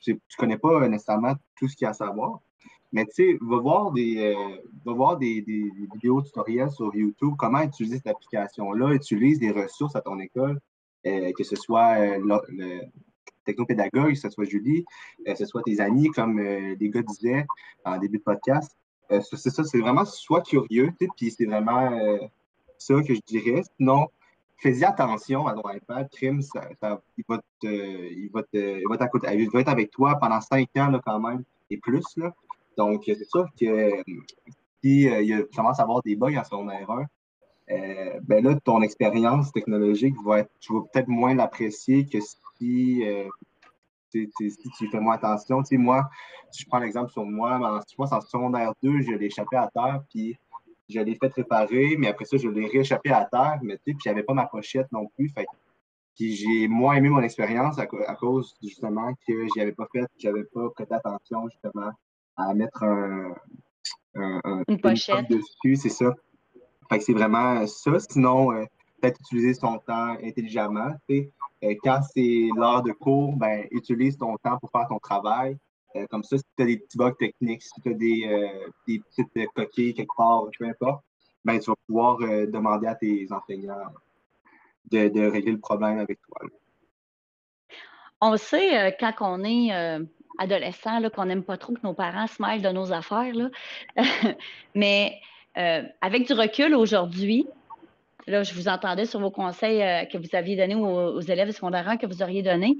tu ne connais pas nécessairement tout ce qu'il y a à savoir. Mais tu sais, va voir des, euh, va voir des, des, vidéos tutoriels sur YouTube, comment utiliser cette application-là, utilise des ressources à ton école, euh, que ce soit le, technopédagogue, que ce soit Julie, que ce soit tes amis, comme les gars disaient en début de podcast. c'est ça, c'est vraiment sois curieux, puis c'est vraiment ça que je dirais. Sinon, fais-y attention à ton iPad. Crime, il, va il, va il, va être avec toi pendant cinq ans là, quand même et plus. Là. Donc, c'est sûr que si euh, il commence à avoir des bugs en son erreur, euh, ben là, ton expérience technologique va être, tu vas peut-être moins l'apprécier que si, euh, si, tu fais moins attention. Tu sais, moi, si je prends l'exemple sur moi, en, je pense en secondaire 2, je l'ai échappé à terre, puis je l'ai fait réparer, mais après ça, je l'ai rééchappé à terre, mais tu sais, puis j'avais pas ma pochette non plus. Fait puis j'ai moins aimé mon expérience à, cause justement que j'y avais pas fait, j'avais pas prêté attention justement à mettre un, une pochette dessus, c'est ça. Fait que c'est vraiment ça. Sinon, euh, peut-être utiliser son temps intelligemment. Tu sais. Euh, quand c'est l'heure de cours, ben, utilise ton temps pour faire ton travail. Euh, comme ça, si tu as des petits bugs techniques, si tu as des, euh, des, petites coquilles quelque part, peu importe, ben, tu vas pouvoir euh, demander à tes enseignants de, régler le problème avec toi. On sait, quand on est adolescent, qu'on n'aime pas trop que nos parents se mêlent de nos affaires, mais avec du recul aujourd'hui, je vous entendais sur vos conseils euh, que vous aviez donnés aux, élèves secondaires que vous auriez donnés.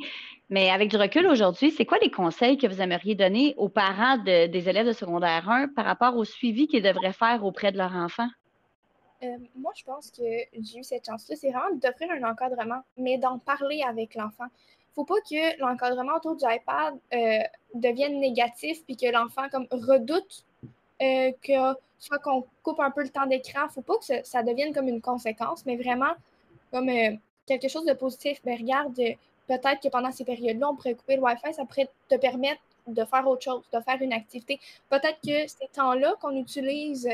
Mais avec du recul aujourd'hui, c'est quoi les conseils que vous aimeriez donner aux parents des élèves de secondaire 1 par rapport au suivi qu'ils devraient faire auprès de leur enfant? Euh, moi, je pense que j'ai eu cette chance-là. C'est vraiment d'offrir un encadrement, mais d'en parler avec l'enfant. Faut pas que l'encadrement autour du iPad euh, devienne négatif puis que l'enfant comme redoute que soit qu'on coupe un peu le temps d'écran. Faut pas que ça, devienne comme une conséquence, mais vraiment comme euh, quelque chose de positif. Mais ben, regarde, euh, peut-être que pendant ces périodes-là, on pourrait couper le Wi-Fi, ça pourrait te permettre de faire autre chose, de faire une activité. Peut-être que ces temps-là qu'on utilise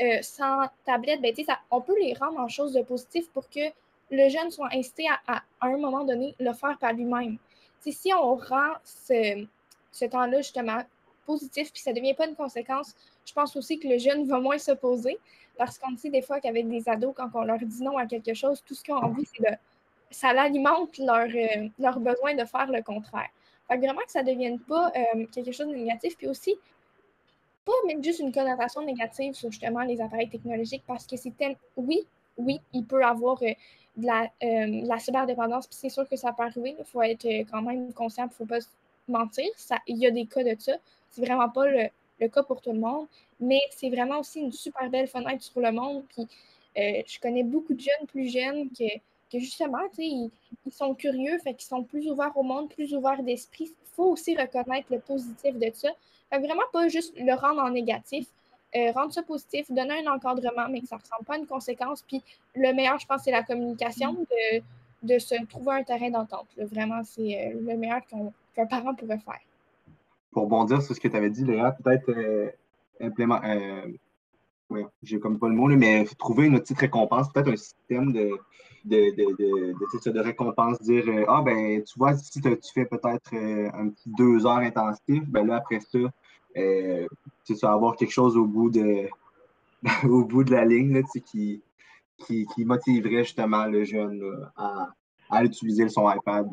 euh, sans tablette, ben, on peut les rendre en choses de positif pour que le jeune soit incité à, à, un moment donné, le faire par lui-même. si on rend ce, ce temps-là justement positif, puis ça ne devient pas une conséquence, je pense aussi que le jeune va moins s'opposer. Parce qu'on sait des fois qu'avec des ados, quand on leur dit non à quelque chose, tout ce qu'ils ont envie, c'est de. Ça alimente leur, euh, leur besoin de faire le contraire. Fait que vraiment que ça ne devienne pas euh, quelque chose de négatif. Puis aussi, pas même juste une connotation négative sur justement les appareils technologiques, parce que c'est tel. Oui, oui, il peut avoir euh, de la, la cyberdépendance, puis c'est sûr que ça peut arriver. Il faut être quand même conscient, il ne faut pas mentir. Ça, il y a des cas de ça. C'est vraiment pas le, le cas pour tout le monde, mais c'est vraiment aussi une super belle fenêtre sur le monde. Puis je connais beaucoup de jeunes plus jeunes que, que justement, ils, ils, sont curieux, fait qu'ils sont plus ouverts au monde, plus ouverts d'esprit. Il faut aussi reconnaître le positif de ça. Fait vraiment pas juste le rendre en négatif. Euh, rendre ça positif, donner un encadrement, mais que ça ne ressemble pas à une conséquence. Puis le meilleur, je pense, c'est la communication, mm. de, de, se trouver un terrain d'entente. Vraiment, c'est euh, le meilleur qu'un parent pourrait faire pour bondir sur ce que tu avais dit, Léa, peut-être euh, implémenter. Euh, j'ai comme pas le mot, mais trouver une petite récompense, peut-être un système de, de, de, de, récompense, dire euh, Ah, ben, tu vois, si tu fais peut-être un petit deux heures intensif, ben là, après ça, tu vas avoir quelque chose au bout de, au bout de la ligne là, qui, qui, qui, motiverait justement le jeune à, à, utiliser son iPad,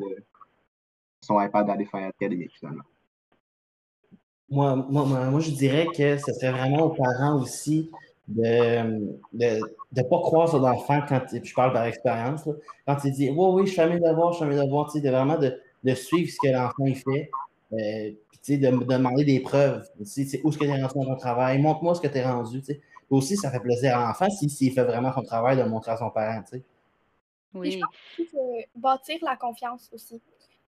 son iPad à des fins académiques, finalement. Moi, moi, moi, je dirais que ce serait vraiment aux parents aussi de ne de, de pas croire sur l'enfant quand je parle par expérience. Quand il dit Oui, oui, je fais mes devoirs, je fais mes devoirs, de vraiment de, de suivre ce que l'enfant fait. Euh, puis, de, de demander des preuves. Où est-ce que tu es rendu dans ton travail? Montre-moi ce que tu es rendu. T'sais. Aussi, ça fait plaisir à l'enfant s'il si, fait vraiment son travail de montrer à son parent. T'sais. Oui. je pense que bâtir la confiance aussi.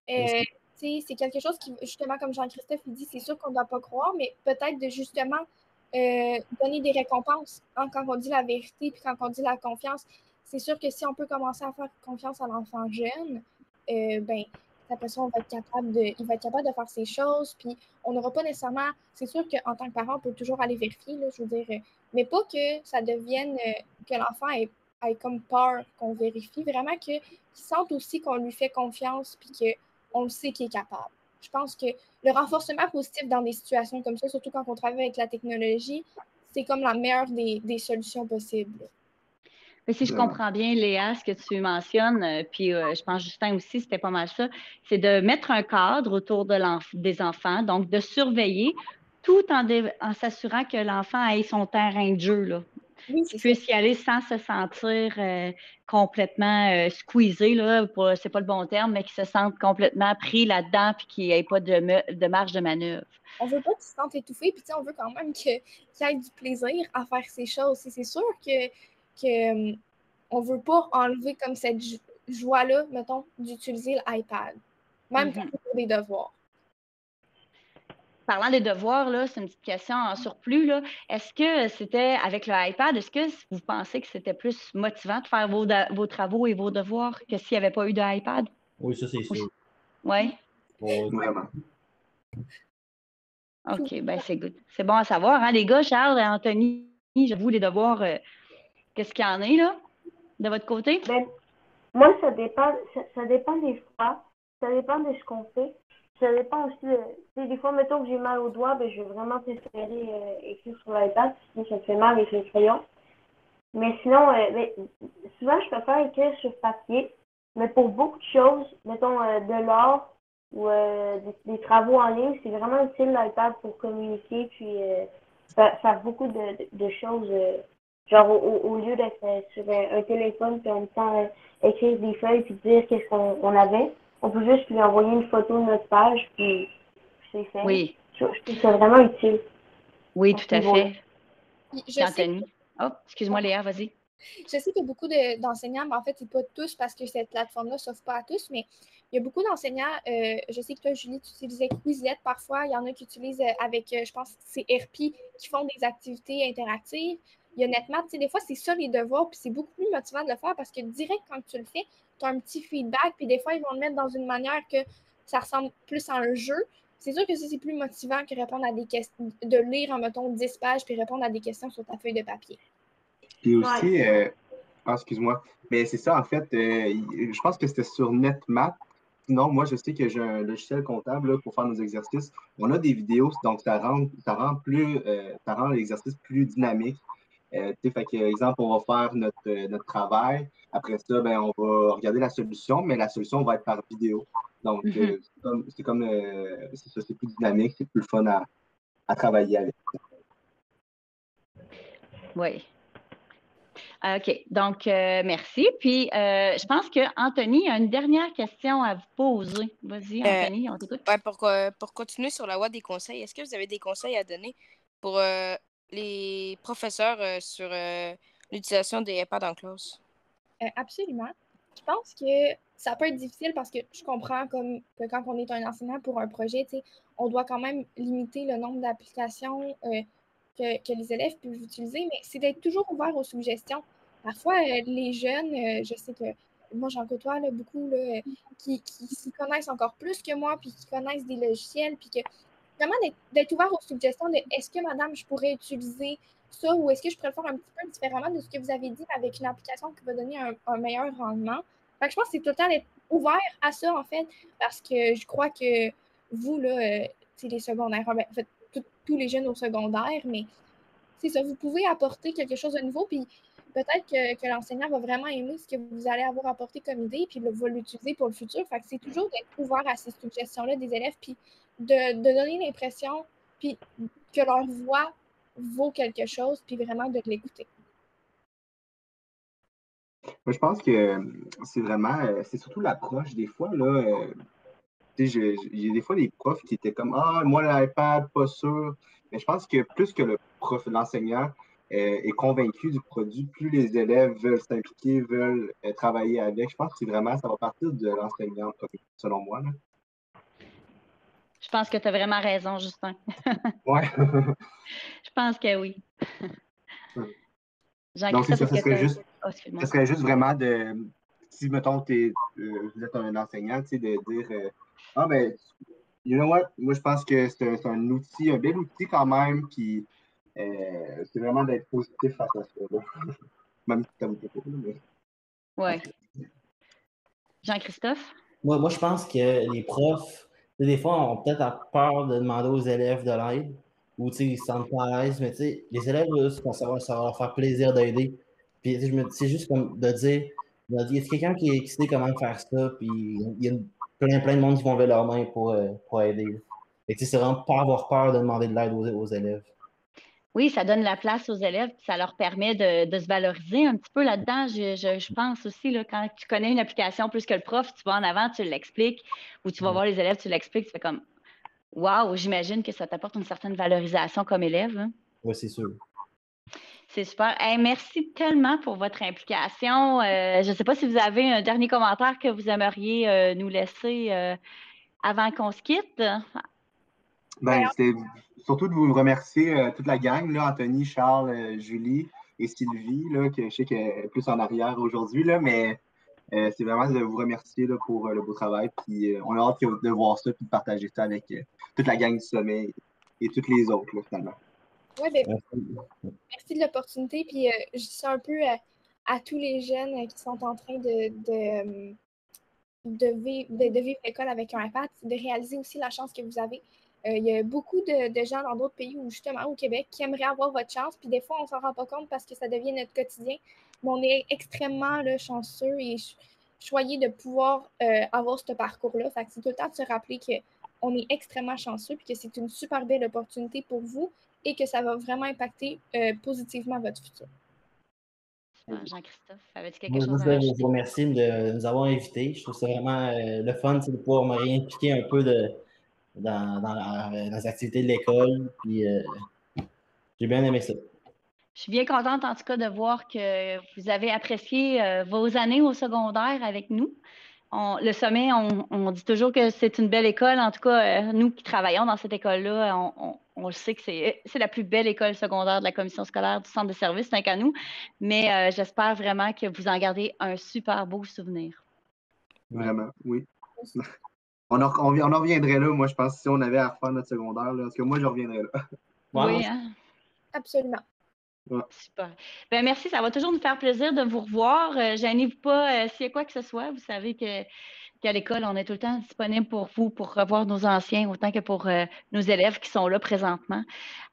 Euh, c'est quelque chose qui, justement, comme Jean-Christophe dit, c'est sûr qu'on ne doit pas croire, mais peut-être de justement euh, donner des récompenses hein, quand on dit la vérité puis quand on dit la confiance. C'est sûr que si on peut commencer à faire confiance à l'enfant jeune, euh, ben, après ça, on va être capable de, il va être capable de faire ces choses, puis on n'aura pas nécessairement, c'est sûr qu'en tant que parent, on peut toujours aller vérifier, là, je veux dire, euh, mais pas que ça devienne, euh, que l'enfant ait, comme peur qu'on vérifie, vraiment qu'il sente aussi qu'on lui fait confiance, puis que on le sait qu'il est capable. Je pense que le renforcement positif dans des situations comme ça, surtout quand on travaille avec la technologie, c'est comme la meilleure des, solutions possibles. Mais si je comprends bien, Léa, ce que tu mentionnes, euh, puis euh, je pense Justin aussi, c'était pas mal ça, c'est de mettre un cadre autour de des enfants, donc de surveiller tout en, en s'assurant que l'enfant ait son terrain de jeu. Là oui, puisse y aller sans se sentir euh, complètement euh, squeezé, là, c'est pas le bon terme, mais qui se sente complètement pris là-dedans puis qu'il n'y ait pas de, de, marge de manœuvre. On veut pas qu'il se sente étouffé, puis on veut quand même qu'il y ait du plaisir à faire ces choses. C'est sûr que, que on veut pas enlever comme cette joie-là, mettons, d'utiliser l'iPad, même mm-hmm. pour des devoirs parlant des devoirs, là, c'est une petite question en surplus. Est-ce que c'était avec le iPad, est-ce que vous pensez que c'était plus motivant de faire vos, vos travaux et vos devoirs que s'il n'y avait pas eu de iPad? Oui, ça c'est sûr. Oui. Vraiment. OK, ben c'est good. C'est bon à savoir, hein, les gars, Charles et Anthony, j'avoue, les devoirs, euh, qu'est-ce qu'il y en a là, de votre côté? Ben, moi, ça dépend, ça dépend des fois. Ça dépend de ce qu'on fait ça dépend aussi. De, des fois, mettons que j'ai mal au doigt, ben, je vais vraiment préférer euh, écrire sur l'iPad, sinon ça me fait mal avec le crayon. Mais sinon, euh, ben, souvent, je préfère écrire sur papier. Mais pour beaucoup de choses, mettons euh, de l'art ou des, travaux en ligne, c'est vraiment utile l'iPad pour communiquer puis faire, beaucoup de, choses. genre, au, lieu d'être sur un, téléphone puis en même temps écrire des feuilles puis dire qu'est-ce qu'on avait on peut juste lui envoyer une photo de notre page, puis c'est fait. Oui. Je, trouve ça vraiment utile. Oui, tout à fait. Anthony. Oh, excuse-moi, Léa, vas-y. Je sais qu'il y a beaucoup d'enseignants, mais en fait, c'est pas tous parce que cette plateforme-là ne s'offre pas à tous, mais il y a beaucoup d'enseignants. Euh, je sais que toi, Julie, tu utilisais Quizlet parfois. Il y en a qui utilisent euh, avec, euh, je pense, c'est RP, qui font des activités interactives. Il y a nettement, tu sais, des fois, c'est ça les devoirs, puis c'est beaucoup plus motivant de le faire parce que direct, quand tu le fais, tu as un petit feedback, puis des fois, ils vont le mettre dans une manière que ça ressemble plus à un jeu. C'est sûr que c'est plus motivant que répondre à des questions, de lire, en mettons, 10 pages, puis répondre à des questions sur ta feuille de papier. Puis aussi, euh, ah, excuse-moi, mais c'est ça, en fait, euh, je pense que c'était sur NetMap, sinon, moi, je sais que j'ai un logiciel comptable là, pour faire nos exercices. On a des vidéos, donc ça rend, ça rend, plus, euh, ça rend l'exercice plus dynamique. Euh, fait que, exemple, on va faire notre, euh, notre travail. Après ça, ben, on va regarder la solution, mais la solution va être par vidéo. Donc, Mhm. c'est comme, c'est ça, c'est plus dynamique, c'est plus fun à, à travailler avec. Oui. OK. Donc, euh, merci. Puis, euh, je pense que Anthony a une dernière question à vous poser. Vas-y, Euh, Anthony, on t'écoute. Ouais, pour, euh, pour continuer sur la voie des conseils, est-ce que vous avez des conseils à donner pour euh, les professeurs euh, sur euh, l'utilisation des iPads en classe? Euh, absolument. Je pense que ça peut être difficile parce que je comprends comme que quand on est un enseignant pour un projet, on doit quand même limiter le nombre d'applications que, que les élèves peuvent utiliser, mais c'est d'être toujours ouvert aux suggestions. Parfois, les jeunes, je sais que moi, j'en côtoie là, beaucoup là, qui, qui s'y connaissent encore plus que moi, puis qui connaissent des logiciels, puis que vraiment d'être- ouvert aux suggestions de est-ce que, madame, je pourrais utiliser ça ou est-ce que je pourrais le faire un petit peu différemment de ce que vous avez dit avec une application qui va donner un, meilleur rendement. Fait que je pense que c'est tout le temps d'être ouvert à ça, en fait, parce que je crois que vous, là, euh, sais, les secondaires, ben, en fait, tous les jeunes au secondaire, mais c'est ça, vous pouvez apporter quelque chose de nouveau, puis peut-être que, que l'enseignant va vraiment aimer ce que vous allez avoir apporté comme idée, puis il va l'utiliser pour le futur. Fait que c'est toujours d'être ouvert à ces suggestions-là des élèves, puis de, donner l'impression, puis que leur voix vaut quelque chose, puis vraiment de l'écouter. Moi, je pense que euh, c'est vraiment, euh, c'est surtout l'approche. Des fois, là, euh, y a des fois des profs qui étaient comme Ah, moi, l'iPad, pas sûr. Mais je pense que plus que le prof, l'enseignant euh, est convaincu du produit, plus les élèves veulent s'impliquer, veulent euh, travailler avec. Je pense que vraiment, ça va partir de l'enseignant, selon moi. Là. Je pense que tu as vraiment raison, Justin. Ouais. Je pense que oui. Donc, c'est Jean-Christophe, ça, ce que serait juste, Oh, excuse-moi. ce serait juste vraiment de, si, mettons, t'es, euh, vous êtes un enseignant, tu sais, de dire, euh, ah, ben, you know what, moi, je pense que c'est un, outil, un bel outil quand même, puis euh, c'est vraiment d'être positif face à ça, là. Même si ça vous là, mais... Ouais. Jean-Christophe? Moi, moi, je pense que les profs, des fois, ont peut-être peur de demander aux élèves de l'aide ou ils se sentent pas à l'aise, mais les élèves, ça, va, ça va leur faire plaisir d'aider. Puis c'est juste comme de dire, dire, y a quelqu'un qui, qui sait comment faire ça, puis il y a plein, plein de monde qui vont lever leurs mains pour, euh, pour aider. sais, c'est vraiment pas avoir peur de demander de l'aide aux, aux élèves. Oui, ça donne la place aux élèves, puis ça leur permet de, de se valoriser un petit peu là-dedans. Je, je- je pense aussi, là, quand tu connais une application plus que le prof, tu vas en avant, tu l'expliques, ou tu vas Mm. voir les élèves, tu l'expliques, tu fais comme Waouh, j'imagine que ça t'apporte une certaine valorisation comme élève. hein. Oui, c'est sûr. C'est super. Hey, merci tellement pour votre implication. Euh, je ne sais pas si vous avez un dernier commentaire que vous aimeriez euh, nous laisser euh, avant qu'on se quitte. Ben, c'était surtout de vous remercier euh, toute la gang, là, Anthony, Charles, euh, Julie et Sylvie, là, que je sais qu'elle est plus en arrière aujourd'hui, là, mais euh, c'est vraiment de vous remercier là, pour euh, le beau travail. Puis euh, on a hâte de voir ça puis de partager ça avec euh, toute la gang du sommet et toutes les autres, là, finalement. Ouais, ben, Merci. merci de l'opportunité. Puis euh, je dis ça un peu à, à tous les jeunes qui sont en train de, de, euh, de vivre, de, de vivre l'école avec un iPad, de réaliser aussi la chance que vous avez. Euh, il y a beaucoup de, de gens dans d'autres pays ou justement au Québec qui aimeraient avoir votre chance. Puis des fois, on s'en rend pas compte parce que ça devient notre quotidien. Mais on est extrêmement là, chanceux et ch- choyés de pouvoir euh, avoir ce parcours-là. Fait que c'est tout le temps de se rappeler qu'on est extrêmement chanceux puis que c'est une super belle opportunité pour vous et que ça va vraiment impacter euh, positivement votre futur. Jean-Christophe, avais-tu quelque Moi, chose je à rajouter? vous remercier de nous avoir invités. Je trouve ça vraiment euh, le fun, c'est de pouvoir me réimpliquer un peu de, dans, dans, la- dans les activités de l'école. Puis euh, j'ai bien aimé ça. Je suis bien contente en tout cas de voir que vous avez apprécié euh, vos années au secondaire avec nous. On- le sommet, on, on dit toujours que c'est une belle école. En tout cas, euh, nous qui travaillons dans cette école-là, on, on- on le sait que c'est c'est la plus belle école secondaire de la commission scolaire du centre de service, tant qu'à nous? Mais euh, j'espère vraiment que vous en gardez un super beau souvenir. Vraiment, oui. On en, on, on en reviendrait là, moi, je pense, si on avait à refaire notre secondaire, là, parce que moi, je reviendrais là. Ouais, Oui, hein? Absolument. Super. Ben, merci, ça va toujours nous faire plaisir de vous revoir. Euh, Gênez-vous pas euh, s'il y a quoi que ce soit. Vous savez que qu'à l'école, on est tout le temps disponible pour vous, pour revoir nos anciens, autant que pour euh, nos élèves qui sont là présentement.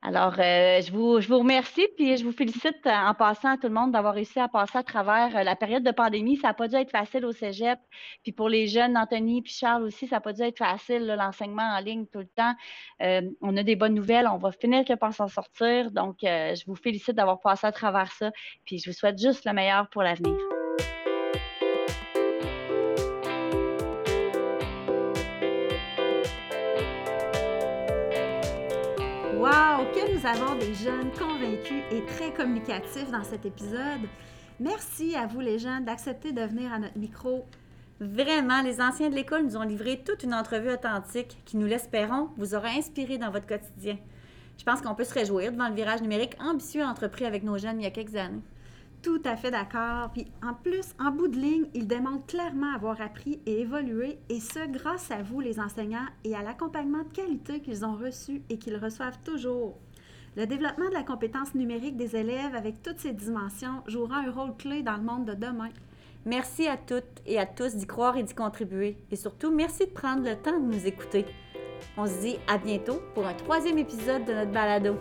Alors, euh, je, vous, je vous remercie, puis je vous félicite euh, en passant à tout le monde d'avoir réussi à passer à travers la période de pandémie. Ça n'a pas dû être facile au cégep, puis pour les jeunes, Anthony puis Charles aussi, ça n'a pas dû être facile, l'enseignement en ligne tout le temps. on a des bonnes nouvelles, on va finir par s'en sortir. Donc, je vous félicite d'avoir passé à travers ça, puis je vous souhaite juste le meilleur pour l'avenir. Avons des jeunes convaincus et très communicatifs dans cet épisode. Merci à vous les jeunes d'accepter de venir à notre micro. Vraiment, les anciens de l'école nous ont livré toute une entrevue authentique qui, nous l'espérons, vous aura inspiré dans votre quotidien. Je pense qu'on peut se réjouir devant le virage numérique ambitieux entrepris avec nos jeunes il y a quelques années. Tout à fait d'accord. Puis en plus, en bout de ligne, ils démontrent clairement avoir appris et évolué, et ce grâce à vous, les enseignants, et à l'accompagnement de qualité qu'ils ont reçu et qu'ils reçoivent toujours. Le développement de la compétence numérique des élèves avec toutes ces dimensions jouera un rôle clé dans le monde de demain. Merci à toutes et à tous d'y croire et d'y contribuer. Et surtout, merci de prendre le temps de nous écouter. On se dit à bientôt pour un troisième épisode de notre balado.